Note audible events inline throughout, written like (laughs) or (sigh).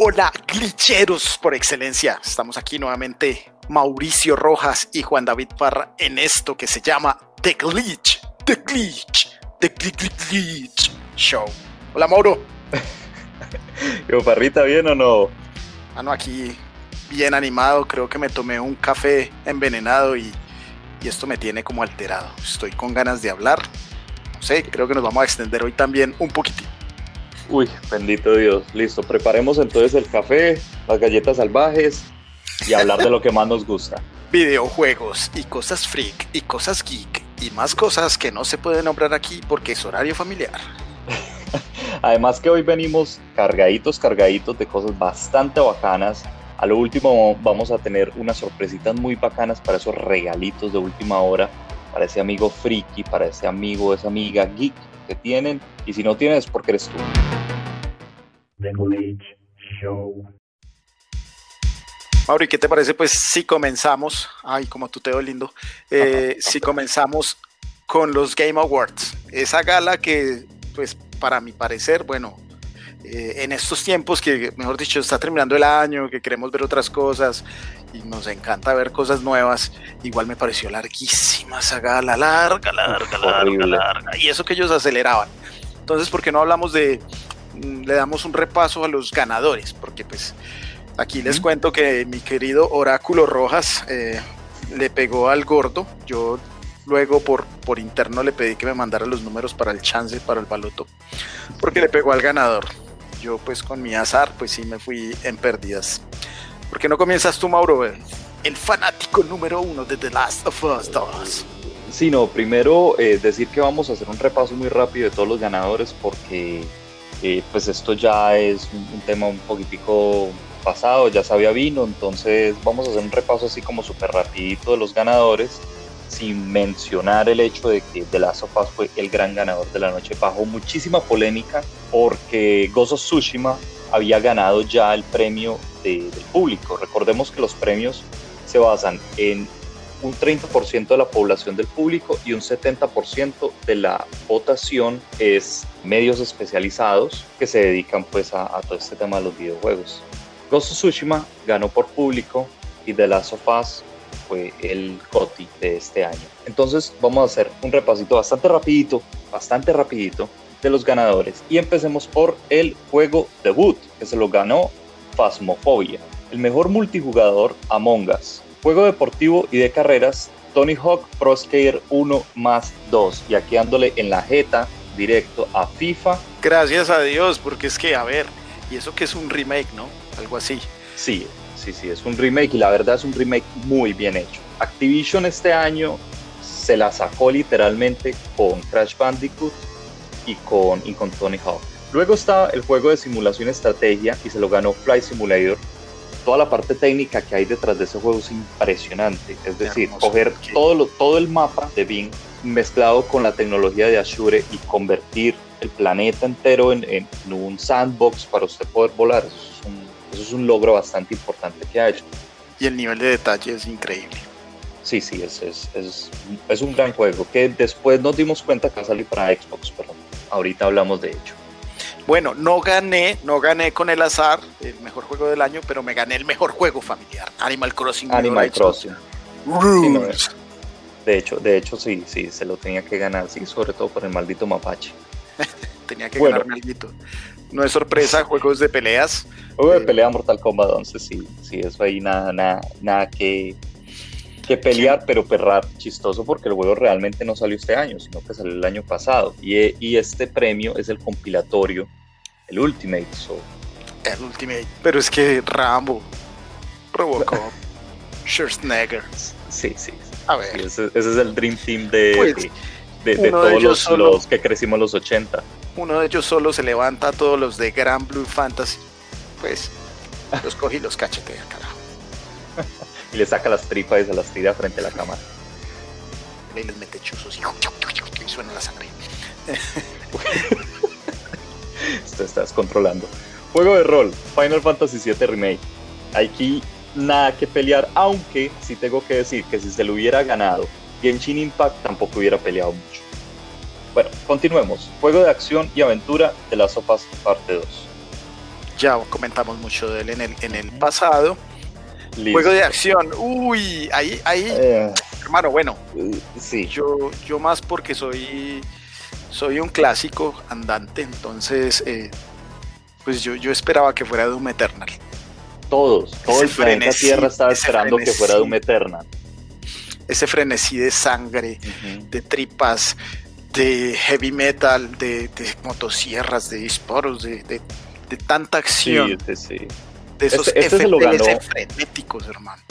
Hola, glitcheros por excelencia. Estamos aquí nuevamente Mauricio Rojas y Juan David Parra en esto que se llama The Glitch, The Glitch, The Glitch Show. Hola, Mauro. (laughs) Yo, Parrita, ¿bien o no? Ah, no, aquí bien animado. Creo que me tomé un café envenenado y, y esto me tiene como alterado. Estoy con ganas de hablar. No sé, creo que nos vamos a extender hoy también un poquitito. Uy, bendito Dios. Listo, preparemos entonces el café, las galletas salvajes y hablar de lo que más nos gusta. (laughs) Videojuegos y cosas freak y cosas geek y más cosas que no se pueden nombrar aquí porque es horario familiar. (laughs) Además que hoy venimos cargaditos, cargaditos de cosas bastante bacanas. A lo último vamos a tener unas sorpresitas muy bacanas para esos regalitos de última hora, para ese amigo friki, para ese amigo, esa amiga geek que tienen. Y si no tienes, porque eres tú. The Glitch Show. Mauri, ¿qué te parece? Pues si comenzamos, ay, como tú te veo lindo, eh, (laughs) si comenzamos con los Game Awards, esa gala que, pues para mi parecer, bueno, eh, en estos tiempos que, mejor dicho, está terminando el año, que queremos ver otras cosas y nos encanta ver cosas nuevas, igual me pareció larguísima esa gala, larga, larga, larga, larga, y eso que ellos aceleraban. Entonces, ¿por qué no hablamos de, mm, le damos un repaso a los ganadores? Porque pues aquí les cuento que mi querido Oráculo Rojas eh, le pegó al gordo, yo luego por, por interno le pedí que me mandara los números para el chance, para el baloto, porque le pegó al ganador. Yo pues con mi azar pues sí me fui en pérdidas. ¿Por qué no comienzas tú, Mauro? El fanático número uno de The Last of Us 2. Sí, no, primero eh, decir que vamos a hacer un repaso muy rápido de todos los ganadores porque eh, pues esto ya es un, un, tema un poquitico pasado, ya sabía vino, entonces vamos a hacer un repaso así como súper rapidito de los ganadores sin mencionar el hecho de que The Last of Us fue el gran ganador de la noche bajo muchísima polémica porque Gozo Tsushima había ganado ya el premio de, del público. Recordemos que los premios se basan en un 30% de la población del público y un 70% de la votación es medios especializados que se dedican pues a, a todo este tema de los videojuegos. Ghost Tsushima ganó por público y The Last of Us fue el GOTY de este año. Entonces vamos a hacer un repasito bastante rapidito, bastante rapidito de los ganadores y empecemos por el juego debut que se lo ganó Phasmophobia. El mejor multijugador Among Us. Juego deportivo y de carreras Tony Hawk Pro Skater 1 más 2 y aquí dándole en la jeta directo a FIFA. Gracias a Dios, porque es que, a ver, y eso que es un remake, ¿no? Algo así. Sí, sí, sí, es un remake y la verdad es un remake muy bien hecho. Activision este año se la sacó literalmente con Crash Bandicoot y con, y con Tony Hawk. Luego está el juego de simulación estrategia y se lo ganó Flight Simulator. Toda la parte técnica que hay detrás de ese juego es impresionante. Es decir, coger todo, lo, todo el mapa de Bing mezclado con la tecnología de Azure y convertir el planeta entero en, en, en un sandbox para usted poder volar. Eso es un eso es un logro bastante importante que ha hecho. Y el nivel de detalle es increíble. Sí, sí, es, es, es, es un gran juego que después nos dimos cuenta que va a salir para Xbox, pero ahorita hablamos de ello. Bueno, no gané, no gané con el azar el mejor juego del año, pero me gané el mejor juego familiar, Animal Crossing. Animal Crossing. Sí, no, de hecho, de hecho sí, sí, se lo tenía que ganar, sí, sobre todo por el maldito mapache. (laughs) tenía que bueno. ganarme algo. No es sorpresa, juegos de peleas. Juego de pelea Mortal Kombat 11, sí, sí, eso ahí nada, nada, nada que, que pelear, pero perrar chistoso porque el juego realmente no salió este año, sino que salió el año pasado. Y, y este premio es el compilatorio, el Ultimate. So. El Ultimate, pero es que Rambo, Robocop, (laughs) Schwarzenegger. Sí, sí. A ver. Sí, ese, ese, es el Dream Team de, pues, de, de, de todos los, solo, los, que crecimos los 80. Uno de ellos solo se levanta a todos los de Grand Blue Fantasy. Pues los coge y los cachetea, carajo. (laughs) y le saca las tripas y se las tira frente a la cámara. Y les mete chuzos y, y suena la sangre. (laughs) Esto estás controlando. Juego de rol, Final Fantasy VII Remake. Aquí nada que pelear, aunque sí tengo que decir que si se lo hubiera ganado Genshin Impact tampoco hubiera peleado mucho. Bueno, continuemos. Juego de acción y aventura de las sopas parte 2. Ya comentamos mucho de él en el, en el pasado. Juego de acción, uy, ahí, ahí, eh. hermano, bueno, eh, sí. yo, yo más porque soy, soy un clásico andante, entonces, eh, pues yo, yo esperaba que fuera Doom Eternal. Todos, todo el planeta Tierra estaba esperando que fuera Doom Eternal. Ese frenesí de sangre, de tripas, de heavy metal, de, motosierras, de disparos, de, de, tanta acción. Sí, sí, sí. De esos este, este se lo ganó, frenéticos, hermano.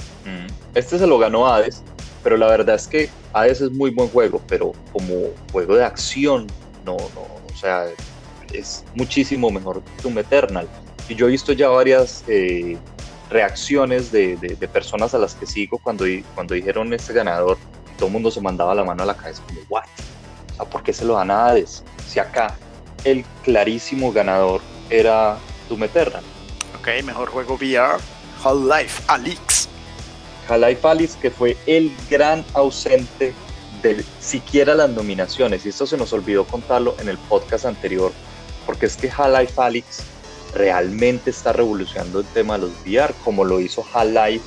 Este se lo ganó Hades, pero la verdad es que Hades es muy buen juego, pero como juego de acción, no, no, o sea, es muchísimo mejor Doom Eternal. Y yo he visto ya varias eh, reacciones de, de, personas a las que sigo cuando, cuando dijeron este ganador, todo el mundo se mandaba la mano a la cabeza como, ¿what? ¿por qué se lo dan a Hades? Si acá el clarísimo ganador era Doom Eternal. Ok, mejor juego VR, Half-Life Alyx. Half-Life Alyx que fue el gran ausente de siquiera las nominaciones, y esto se nos olvidó contarlo en el podcast anterior, porque es que Half-Life Alyx realmente está revolucionando el tema de los VR, como lo hizo Half-Life.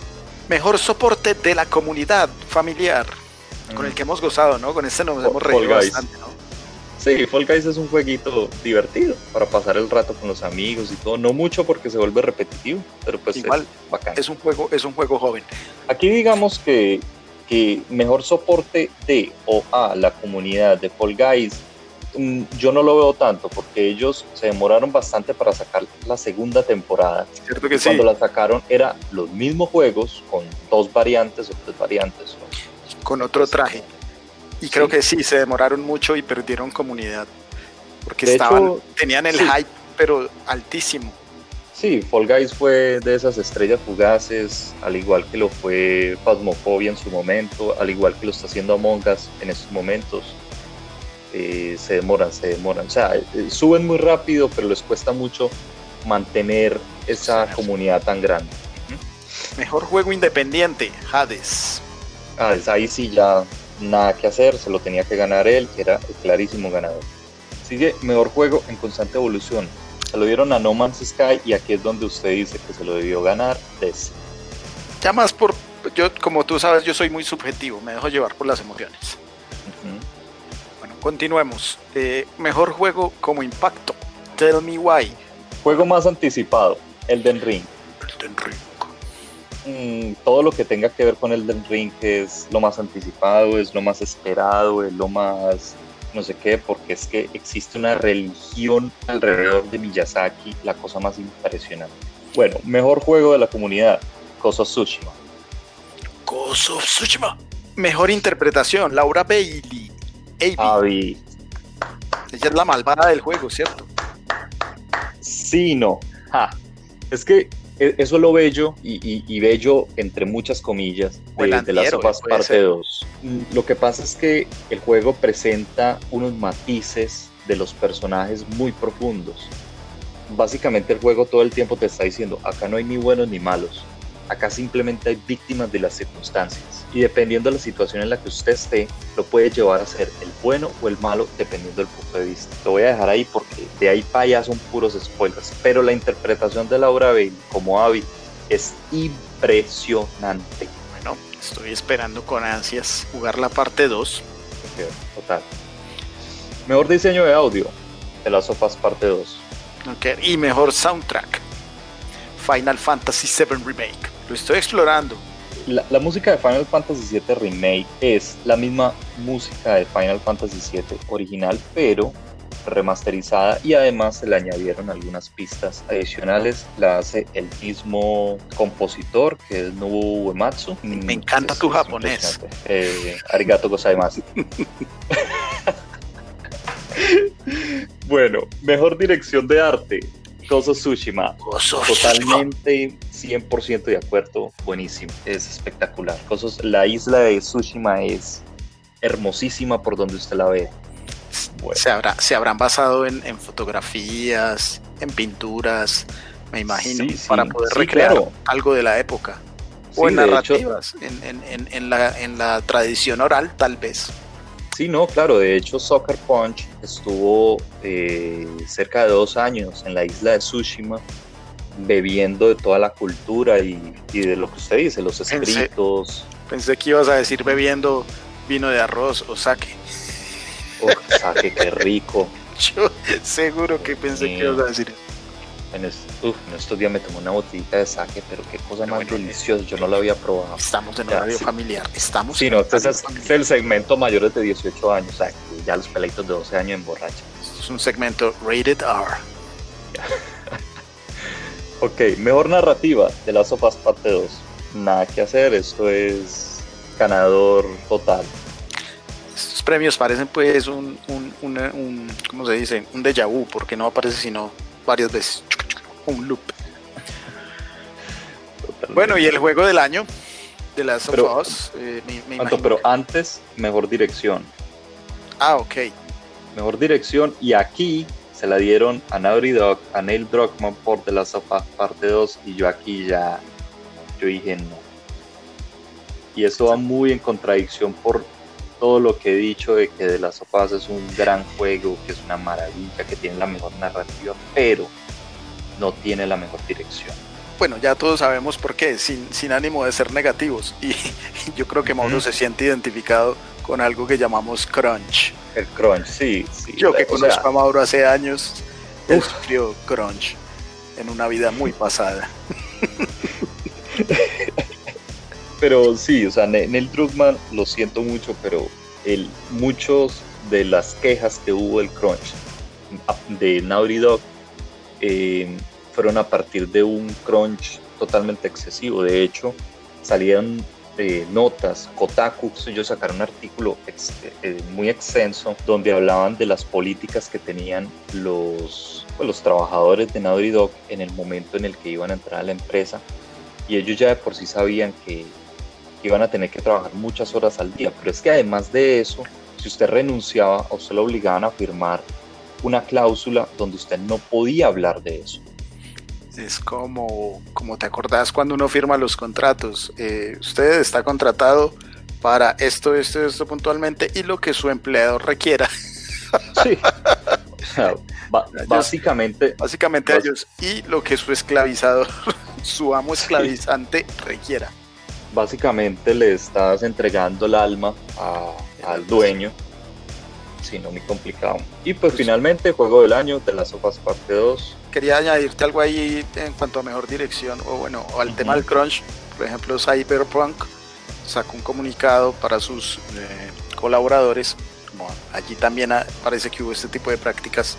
Mejor soporte de la comunidad familiar con el que hemos gozado, ¿no? Con este nos hemos reído bastante, ¿no? Sí, Fall Guys es un jueguito divertido para pasar el rato con los amigos y todo. No mucho porque se vuelve repetitivo, pero pues Igual, es bacán. Es un juego, es un juego joven. Aquí digamos que, que mejor soporte de o a la comunidad de Fall Guys mm, yo no lo veo tanto porque ellos se demoraron bastante para sacar la segunda temporada. Cierto que Cuando la sacaron era los mismos juegos con dos variantes o tres variantes con otro traje. Y creo que sí, se demoraron mucho y perdieron comunidad. Porque estaban, tenían el hype, pero altísimo. Sí, Fall Guys fue de esas estrellas fugaces, al igual que lo fue Phasmophobia en su momento, al igual que lo está haciendo Among Us en estos momentos. Eh, se demoran, se demoran. O sea, eh, suben muy rápido, pero les cuesta mucho mantener esa comunidad tan grande. Mejor juego independiente, Hades. Ah, ahí sí ya nada que hacer, se lo tenía que ganar él, que era el clarísimo ganador. Sigue mejor juego en constante evolución. Se lo dieron a No Man's Sky y aquí es donde usted dice que se lo debió ganar Des. Ya más por, yo como tú sabes, yo soy muy subjetivo, me dejo llevar por las emociones. Bueno, continuemos. Eh, mejor juego como impacto. Tell me why. Juego más anticipado, Elden Ring. Elden Ring. Mm, todo lo que tenga que ver con Elden Ring es lo más anticipado, es lo más esperado, es lo más no sé qué, porque es que existe una religión alrededor de Miyazaki, la cosa más impresionante. Bueno, mejor juego de la comunidad, Koso Tsushima. Koso Tsushima. Mejor interpretación, Laura Bailey. Abby. Ella es la malvada del juego, ¿cierto? Sí, no. Es que eso es lo bello y, bello entre muchas comillas de, de las sopas parte 2. Mm, lo que pasa es que el juego presenta unos matices de los personajes muy profundos. Básicamente el juego todo el tiempo te está diciendo, acá no hay ni buenos ni malos, Acá simplemente hay víctimas de las circunstancias y dependiendo de la situación en la que usted esté, lo puede llevar a ser el bueno o el malo dependiendo del punto de vista. Lo voy a dejar ahí porque de ahí para allá son puros spoilers, pero la interpretación de Laura Bailey como Abby es impresionante. Bueno, estoy esperando con ansias jugar la parte 2. total. Mejor diseño de audio de las sofas parte 2. Y mejor soundtrack. Final Fantasy VII Remake. Lo estoy explorando. La, música de Final Fantasy VII Remake es la misma música de Final Fantasy VII original, pero remasterizada y además se le añadieron algunas pistas adicionales. La hace el mismo compositor que es Nobuo Uematsu. Me encanta tu japonés. Eh, arigato gozaimasu. (laughs) bueno, mejor dirección de arte. Koso Tsushima. Totalmente 100% de acuerdo. Buenísimo. Es espectacular. la isla de Tsushima es hermosísima por donde usted la ve. Se, habrá, se habrán basado en, fotografías, en pinturas, me imagino, para poder recrear algo de la época. O en narrativas, en, la, en la tradición oral, tal vez. Sí, no, claro. De hecho, Soccer Punch estuvo eh, cerca de dos años en la isla de Tsushima bebiendo de toda la cultura y, de lo que usted dice, los escritos. Pensé, que ibas a decir bebiendo vino de arroz o sake. Oh, sake, qué rico. (laughs) Yo seguro que pensé que ibas a decir en, estos días me tomé una botellita de sake, pero qué cosa más deliciosa, yo no la había probado. Estamos en horario familiar, estamos Sí, no, este es, el segmento mayores de 18 años, o sea, ya los peleitos de 12 años en borracha. Esto es un segmento rated R. (laughs) ok, mejor narrativa de las sopas parte 2. Nada que hacer, esto es ganador total. Estos premios parecen pues un, un, un ¿cómo se dice? Un déjà vu, porque no aparece sino varias veces. Un loop. Bueno, y el juego del año de las pero, eh, pero antes, mejor dirección. Ah, ok. Mejor dirección, y aquí se la dieron a Naughty Dog, a Neil Druckmann por The Last of Us parte 2, y yo aquí ya, yo dije no. Y eso va muy en contradicción por todo lo que he dicho de que The Last of Us es un gran juego, que es una maravilla, que tiene la mejor narrativa, pero no tiene la mejor dirección. Bueno, ya todos sabemos por qué, sin, sin ánimo de ser negativos. (laughs) Y, yo creo que Mauro se siente identificado con algo que llamamos crunch. El crunch, sí. sí yo que conozco a Mauro hace años, él sufrió crunch en una vida muy pasada. (laughs) pero sí, o sea, Neil Druckmann, lo siento mucho, pero el, muchos de las quejas que hubo el crunch de Naughty Dog eh, fueron a partir de un crunch totalmente excesivo. De hecho, salían eh, notas, Kotaku, ellos sacaron un artículo eh, muy extenso donde hablaban de las políticas que tenían los, pues, los trabajadores de Naughty Dog en el momento en el que iban a entrar a la empresa y ellos ya de por sí sabían que iban a tener que trabajar muchas horas al día. Pero es que además de eso, si usted renunciaba o se lo obligaban a firmar una cláusula donde usted no podía hablar de eso. Es como, como te acordás cuando uno firma los contratos. Eh, usted está contratado para esto, esto, esto puntualmente y lo que su empleador requiera. Sí. (laughs) básicamente. Básicamente ellos y lo que su esclavizador, (laughs) su amo esclavizante requiera básicamente le estás entregando el alma al dueño. Si no, muy complicado. Y pues, pues, finalmente, juego del año de las sofas parte 2. Quería añadirte algo ahí en cuanto a mejor dirección, o bueno, o al tema del crunch. Por ejemplo, Cyberpunk sacó un comunicado para sus eh, colaboradores. allí también parece que hubo este tipo de prácticas.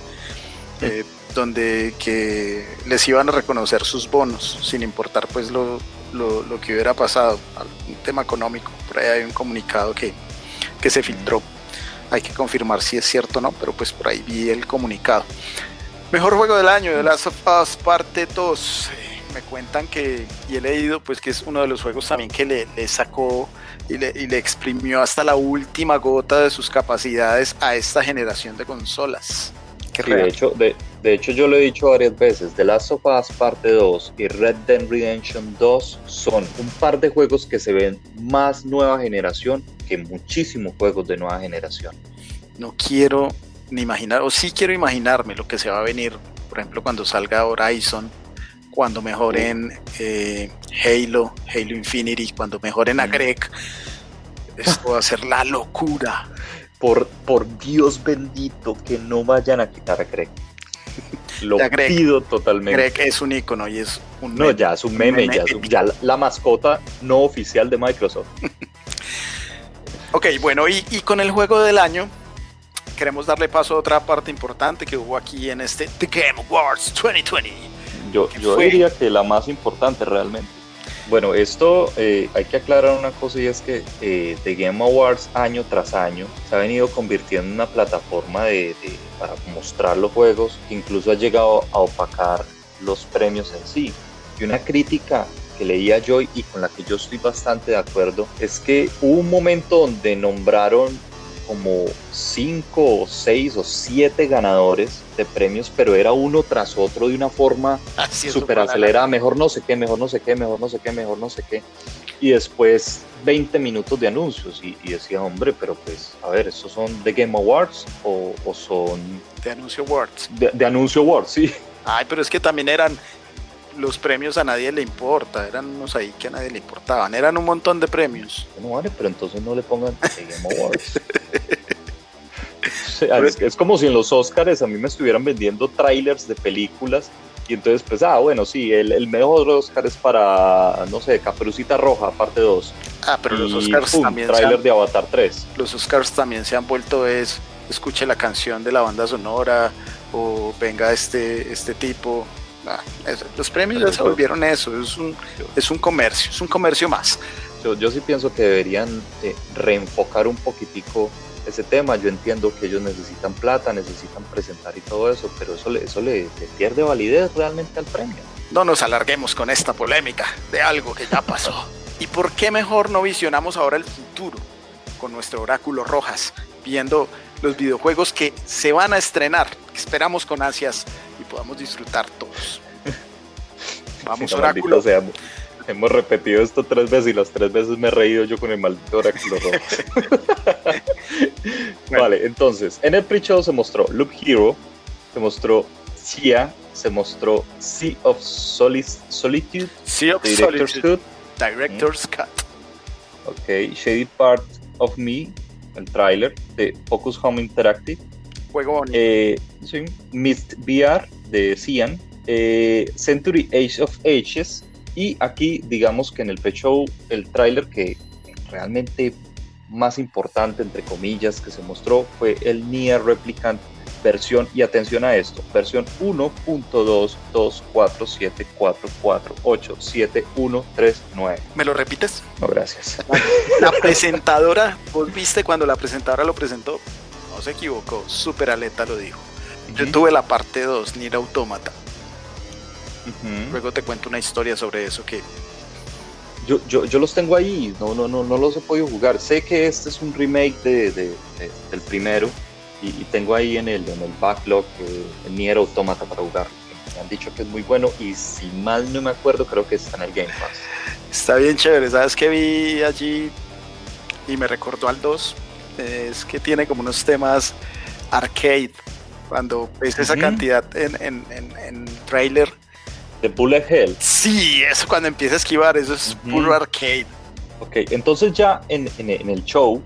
Eh, donde que les iban a reconocer sus bonos sin importar pues lo, lo, que hubiera pasado, un tema económico. Por ahí hay un comunicado que, que se filtró. Hay que confirmar si es cierto o no, pero pues por ahí vi el comunicado. Mejor juego del año, de Last of Us parte 2. Me cuentan que, y he leído, pues que es uno de los juegos también que le, le sacó y le, y le, exprimió hasta la última gota de sus capacidades a esta generación de consolas. de hecho, de, de hecho, yo lo he dicho varias veces, The Last of Us Parte 2 y Red Dead Redemption 2 son un par de juegos que se ven más nueva generación que muchísimos juegos de nueva generación. No quiero ni imaginar, o sí quiero imaginarme lo que se va a venir, por ejemplo, cuando salga Horizon, cuando mejoren eh, Halo, Halo Infinity, cuando mejoren a Greg. Esto va a ser la locura. Por, por Dios bendito que no vayan a quitar a Greg. (laughs) Lo pido totalmente. Greg es un icono y es un No, ya es un meme, ya, la mascota no oficial de Microsoft. (laughs) ok, bueno, y, con el juego del año, queremos darle paso a otra parte importante que hubo aquí en este The Game Awards 2020. Yo, yo diría que la más importante realmente. Bueno, esto eh, hay que aclarar una cosa y es que eh, The Game Awards año tras año se ha venido convirtiendo en una plataforma de para mostrar los juegos, incluso ha llegado a opacar los premios en sí. Y una crítica que leía yo y con la que yo estoy bastante de acuerdo es que hubo un momento donde nombraron como cinco o seis o siete ganadores de premios, pero era uno tras otro de una forma (laughs) súper acelerada, mejor no sé qué, mejor no sé qué, mejor no sé qué, mejor no sé qué. Y después 20 minutos de anuncios y, decía, hombre, pero pues, a ver, ¿estos son de Game Awards o, son... De Anuncio Awards. De, Anuncio Awards, (laughs) sí. Ay, pero es que también eran los premios a nadie le importa, eran unos ahí que a nadie le importaban, eran un montón de premios. No vale, pero entonces no le pongan Game Awards. (laughs) es, como si en los Oscars a mí me estuvieran vendiendo trailers de películas y entonces pues, ah, bueno, sí, el, mejor Oscar es para, no sé, Caperucita Roja, parte 2. Ah, pero los Oscars también trailer de Avatar 3. Los Oscars también se han vuelto es, escuche la canción de la banda sonora o venga este, este tipo. Los premios ya se volvieron eso, es un, es un comercio, es un comercio más. Yo, yo sí pienso que deberían eh, reenfocar un poquitico ese tema. Yo entiendo que ellos necesitan plata, necesitan presentar y todo eso, pero eso le, eso le, pierde validez realmente al premio. No nos alarguemos con esta polémica de algo que ya pasó. ¿Y por qué mejor no visionamos ahora el futuro con nuestro oráculo Rojas, viendo los videojuegos que se van a estrenar, que esperamos con ansias y podamos disfrutar todos? (laughs) Vamos, oráculo. Hemos repetido esto tres veces y las tres veces me he reído yo con el maldito oráculo rojo. (laughs) Vale, entonces, en el pre-show se mostró Loop Hero, se mostró Sia, se mostró Sea of Solitude, sea of Director's Cut. Director's Cut. Ok, Shady Part of Me, el trailer de Focus Home Interactive. Juego. Eh, sí, Mist VR de Cian. Eh, Century Age of Ages, y aquí, digamos que en el pre-show, el tráiler que realmente más importante, entre comillas, que se mostró fue el Nier Replicant versión, y atención a esto, versión 1.22447487139. ¿Me lo repites? No, gracias. La presentadora, vos viste cuando la presentadora lo presentó, no se equivocó, súper aleta lo dijo. Yo tuve la parte 2, Nier Automata. Luego te cuento una historia sobre eso que... Yo, yo, yo, los tengo ahí, no, no, no, no los he podido jugar. Sé que este es un remake de, del primero y, tengo ahí en el, en el backlog eh, el Nier Automata para jugar. Me han dicho que es muy bueno y si mal no me acuerdo creo que está en el Game Pass. Está bien chévere, ¿sabes que vi allí y me recordó al 2? Es que tiene como unos temas arcade. Cuando ves esa cantidad en, en, en, en trailer, de Bullet Hell. Sí, eso cuando empieza a esquivar, eso es puro arcade. Ok, entonces ya en, el show,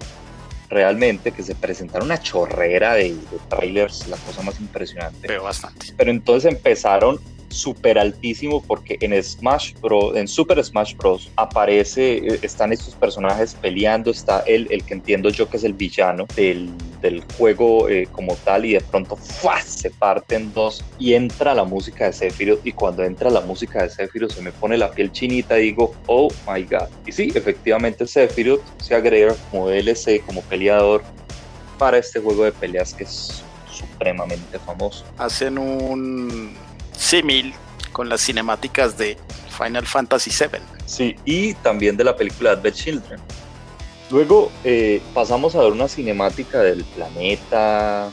realmente, que se presentaron una chorrera de, de trailers, la cosa más impresionante. Pero bastante. Pero entonces empezaron súper altísimo porque en Smash Bros, en Super Smash Bros aparece, eh, están estos personajes peleando, está el, el que entiendo yo que es el villano del, del juego eh, como tal y de pronto se parte en dos y entra la música de Sephiroth y cuando entra la música de Sephiroth se me pone la piel chinita y digo, oh my god. Y sí, efectivamente Sephiroth se agrega como DLC, como peleador para este juego de peleas que es supremamente famoso. Hacen un símil con las cinemáticas de Final Fantasy VII. Sí, y también de la película Advent Children. Luego eh, pasamos a ver una cinemática del planeta,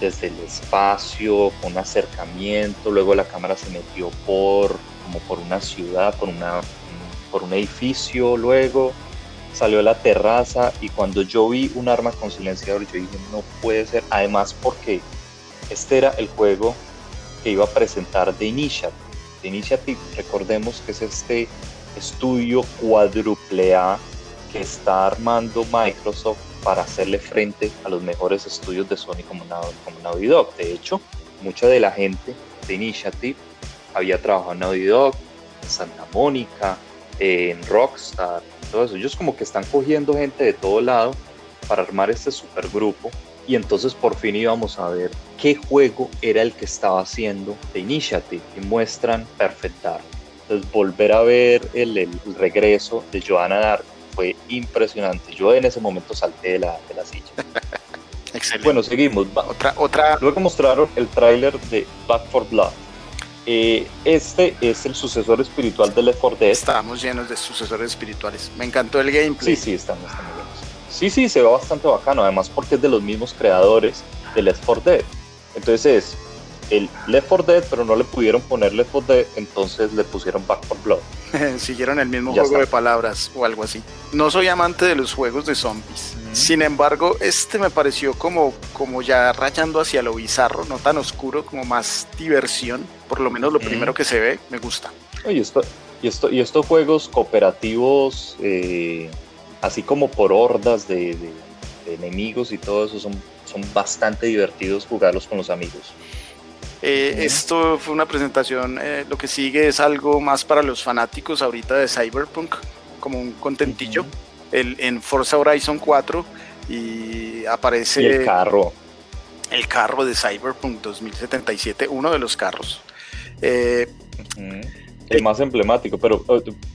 desde el espacio, con un acercamiento, luego la cámara se metió por, como por una ciudad, por, una, por un edificio, luego salió a la terraza y cuando yo vi un arma con silenciador yo dije no puede ser, además porque este era el juego que iba a presentar The Initiative. The recordemos que es este estudio cuádruple A que está armando Microsoft para hacerle frente a los mejores estudios de Sony como, como Naughty Dog. De hecho, mucha de la gente de Initiative había trabajado en Naughty Dog, en Santa Mónica, en Rockstar, todo eso. Ellos como que están cogiendo gente de todo lado para armar este supergrupo y entonces por fin íbamos a ver qué juego era el que estaba haciendo de Initiative y muestran Perfect Dark. Entonces volver a ver el, regreso de Joanna Dark fue impresionante. Yo en ese momento salté de la, de la silla. (laughs) Excelente. Bueno, seguimos. Otra, otra... Luego mostraron el tráiler de Back for Blood. Eh, este es el sucesor espiritual de Left 4 Dead. Estamos llenos de sucesores espirituales. Me encantó el gameplay. Sí, sí, estamos, estamos Sí, sí, se ve bastante bacano, además porque es de los mismos creadores de Left 4 Dead. Entonces es el Left 4 Dead, pero no le pudieron poner Left 4 Dead, entonces le pusieron Back 4 Blood. (laughs) Siguieron el mismo juego de palabras o algo así. No soy amante de los juegos de zombies. Sin embargo, este me pareció como, como ya rayando hacia lo bizarro, no tan oscuro, como más diversión. Por lo menos lo primero que se ve, me gusta. Y, esto, y, esto, y estos juegos cooperativos, eh, así como por hordas de, enemigos y todo eso, son, son bastante divertidos jugarlos con los amigos. Eh, esto fue una presentación, eh, lo que sigue es algo más para los fanáticos ahorita de Cyberpunk, como un contentillo el, en Forza Horizon 4 y aparece... el carro. El carro de Cyberpunk 2077, uno de los carros. Eh, el más emblemático, pero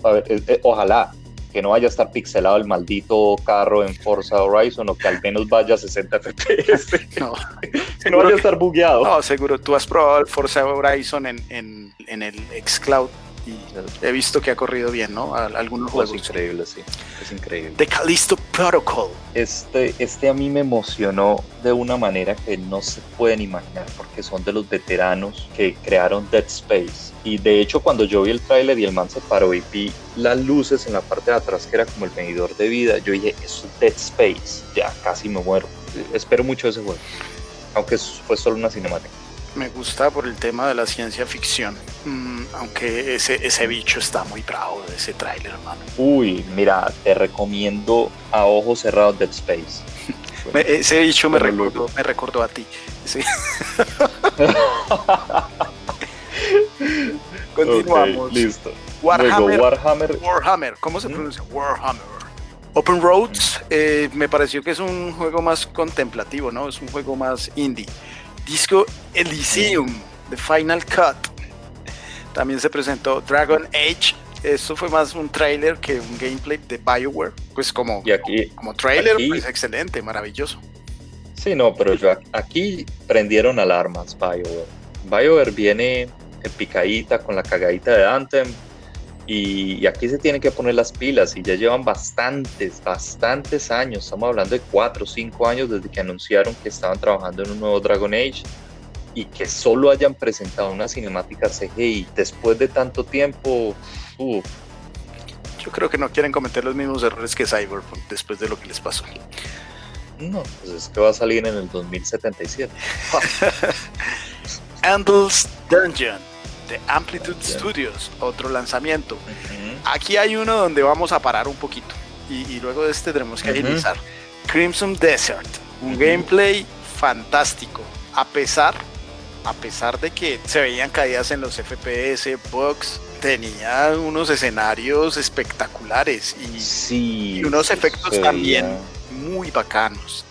a ver, ojalá que no vaya a estar pixelado el maldito carro en Forza Horizon o que al menos vaya a 60 FPS. (laughs) No, (laughs) que no vaya a estar bugueado. No, seguro. Tú has probado el Forza Horizon en, en, en el Xcloud y he visto que ha corrido bien, ¿no? algunos juegos. Es increíble, sí. Es increíble. The Callisto Protocol. Este, este a mí me emocionó de una manera que no se pueden imaginar, porque son de los veteranos que crearon Dead Space. Y de hecho, cuando yo vi el tráiler y el man se paró y vi las luces en la parte de atrás, que era como el medidor de vida, yo dije, es Dead Space. Ya, casi me muero. Espero mucho ese juego. Aunque fue solo una cinemática me gusta por el tema de la ciencia ficción. Mm, aunque ese, ese bicho está muy bravo de ese tráiler, hermano. Uy, mira, te recomiendo a ojos cerrados Dead Space. (laughs) ese bicho me recordó, me recordó a ti. (laughs) (laughs) (laughs) Continuamos. listo. Warhammer, Warhammer. Warhammer. ¿Cómo se pronuncia? Warhammer. Open Roads eh, me pareció que es un juego más contemplativo, ¿no? Es un juego más indie. Disco Elysium, The Final Cut. También se presentó Dragon Age. Esto fue más un trailer que un gameplay de BioWare. Pues como, como trailer, pues excelente, maravilloso. Sí, no, pero yo, aquí prendieron alarmas BioWare. BioWare viene en picadita con la cagadita de Anthem. Y, y, aquí se tienen que poner las pilas y ya llevan bastantes, bastantes años, estamos hablando de 4 o 5 años desde que anunciaron que estaban trabajando en un nuevo Dragon Age y que solo hayan presentado una cinemática CGI después de tanto tiempo, yo creo que no quieren cometer los mismos errores que Cyberpunk después de lo que les pasó. No, pues es que va a salir en el 2077. (laughs) Andals Dungeon de Amplitude Studios, otro lanzamiento. Aquí hay uno donde vamos a parar un poquito y, luego de este tenemos que agilizar. Crimson Desert, un gameplay fantástico, a pesar a pesar de que se veían caídas en los FPS, bugs, tenía unos escenarios espectaculares y, unos efectos también muy bacanos.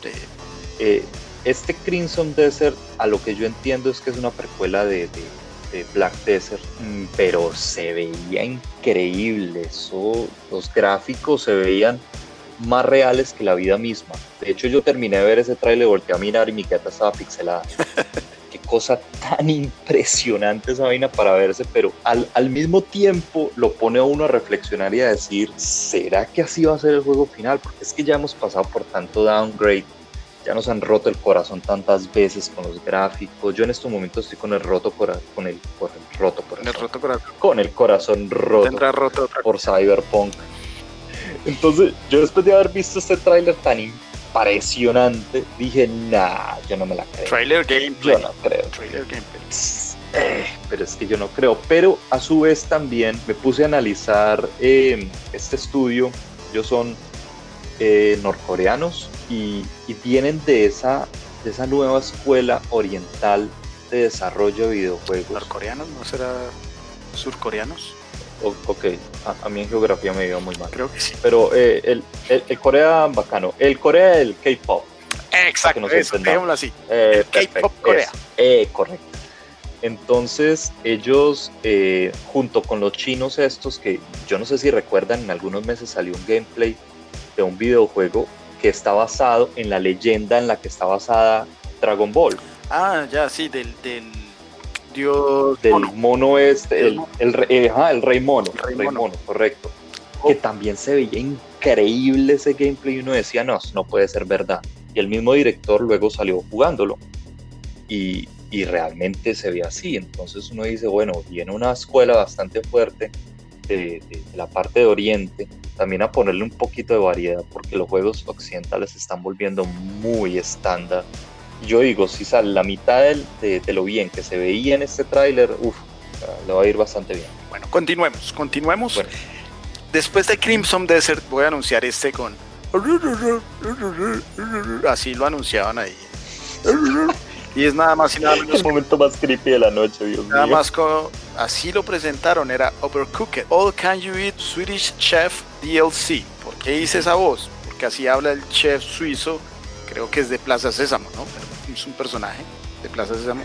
Eh, este Crimson Desert, a lo que yo entiendo es que es una precuela de, Black Desert, mm, pero se veía increíble. Eso, los gráficos se veían más reales que la vida misma. De hecho, yo terminé de ver ese trailer, volteé a mirar y mi gata estaba pixelada. (laughs) cosa tan impresionante esa vaina para verse, pero al, al, mismo tiempo lo pone a uno a reflexionar y a decir, ¿será que así va a ser el juego final? Porque es que ya hemos pasado por tanto downgrade, ya nos han roto el corazón tantas veces con los gráficos. Yo en estos momentos estoy con el roto con el, con el roto corazón. El roto corazón. Con el corazón roto, roto por Cyberpunk. Entonces, yo después de haber visto este tráiler tan impresionante, dije, nah, yo no me la creo. Trailer gameplay. Yo no creo. Trailer gameplay. Eh, pero es que yo no creo. Pero a su vez también me puse a analizar eh, este estudio. Ellos son eh, norcoreanos y, vienen de esa, de esa nueva escuela oriental de desarrollo de videojuegos. ¿Norcoreanos? ¿No será surcoreanos? ok, a, mí en geografía me iba muy mal. Creo que sí. Pero eh, el, el, Corea bacano, el Corea del K-pop. Exacto, eso, así. Eh, K-pop Corea. Eh, correcto. Entonces ellos, junto con los chinos estos, que yo no sé si recuerdan, en algunos meses salió un gameplay de un videojuego que está basado en la leyenda en la que está basada Dragon Ball. Ah, ya, sí, del, del Dios del mono, este, el, el, eh, el, rey mono, el rey, mono. correcto. Oh. Que también se veía increíble ese gameplay y uno decía, no, no puede ser verdad. Y el mismo director luego salió jugándolo y, y realmente se ve así. Entonces uno dice, bueno, viene una escuela bastante fuerte de, de, la parte de Oriente también a ponerle un poquito de variedad, porque los juegos occidentales se están volviendo muy estándar. Yo digo, si sale la mitad de, de, lo bien que se veía en este tráiler, uff, le va a ir bastante bien. Bueno, continuemos, continuemos. Después de Crimson Desert voy a anunciar este con... (laughs) Así lo anunciaban ahí. (laughs) Y es nada más y nada menos. El momento más creepy de la noche, Dios nada más como así lo presentaron, era Overcooked. All Can You Eat Swedish Chef DLC. ¿Por qué hice esa voz? Porque así habla el chef suizo, creo que es de Plaza Sésamo, ¿no? Pero es un personaje de Plaza Sésamo.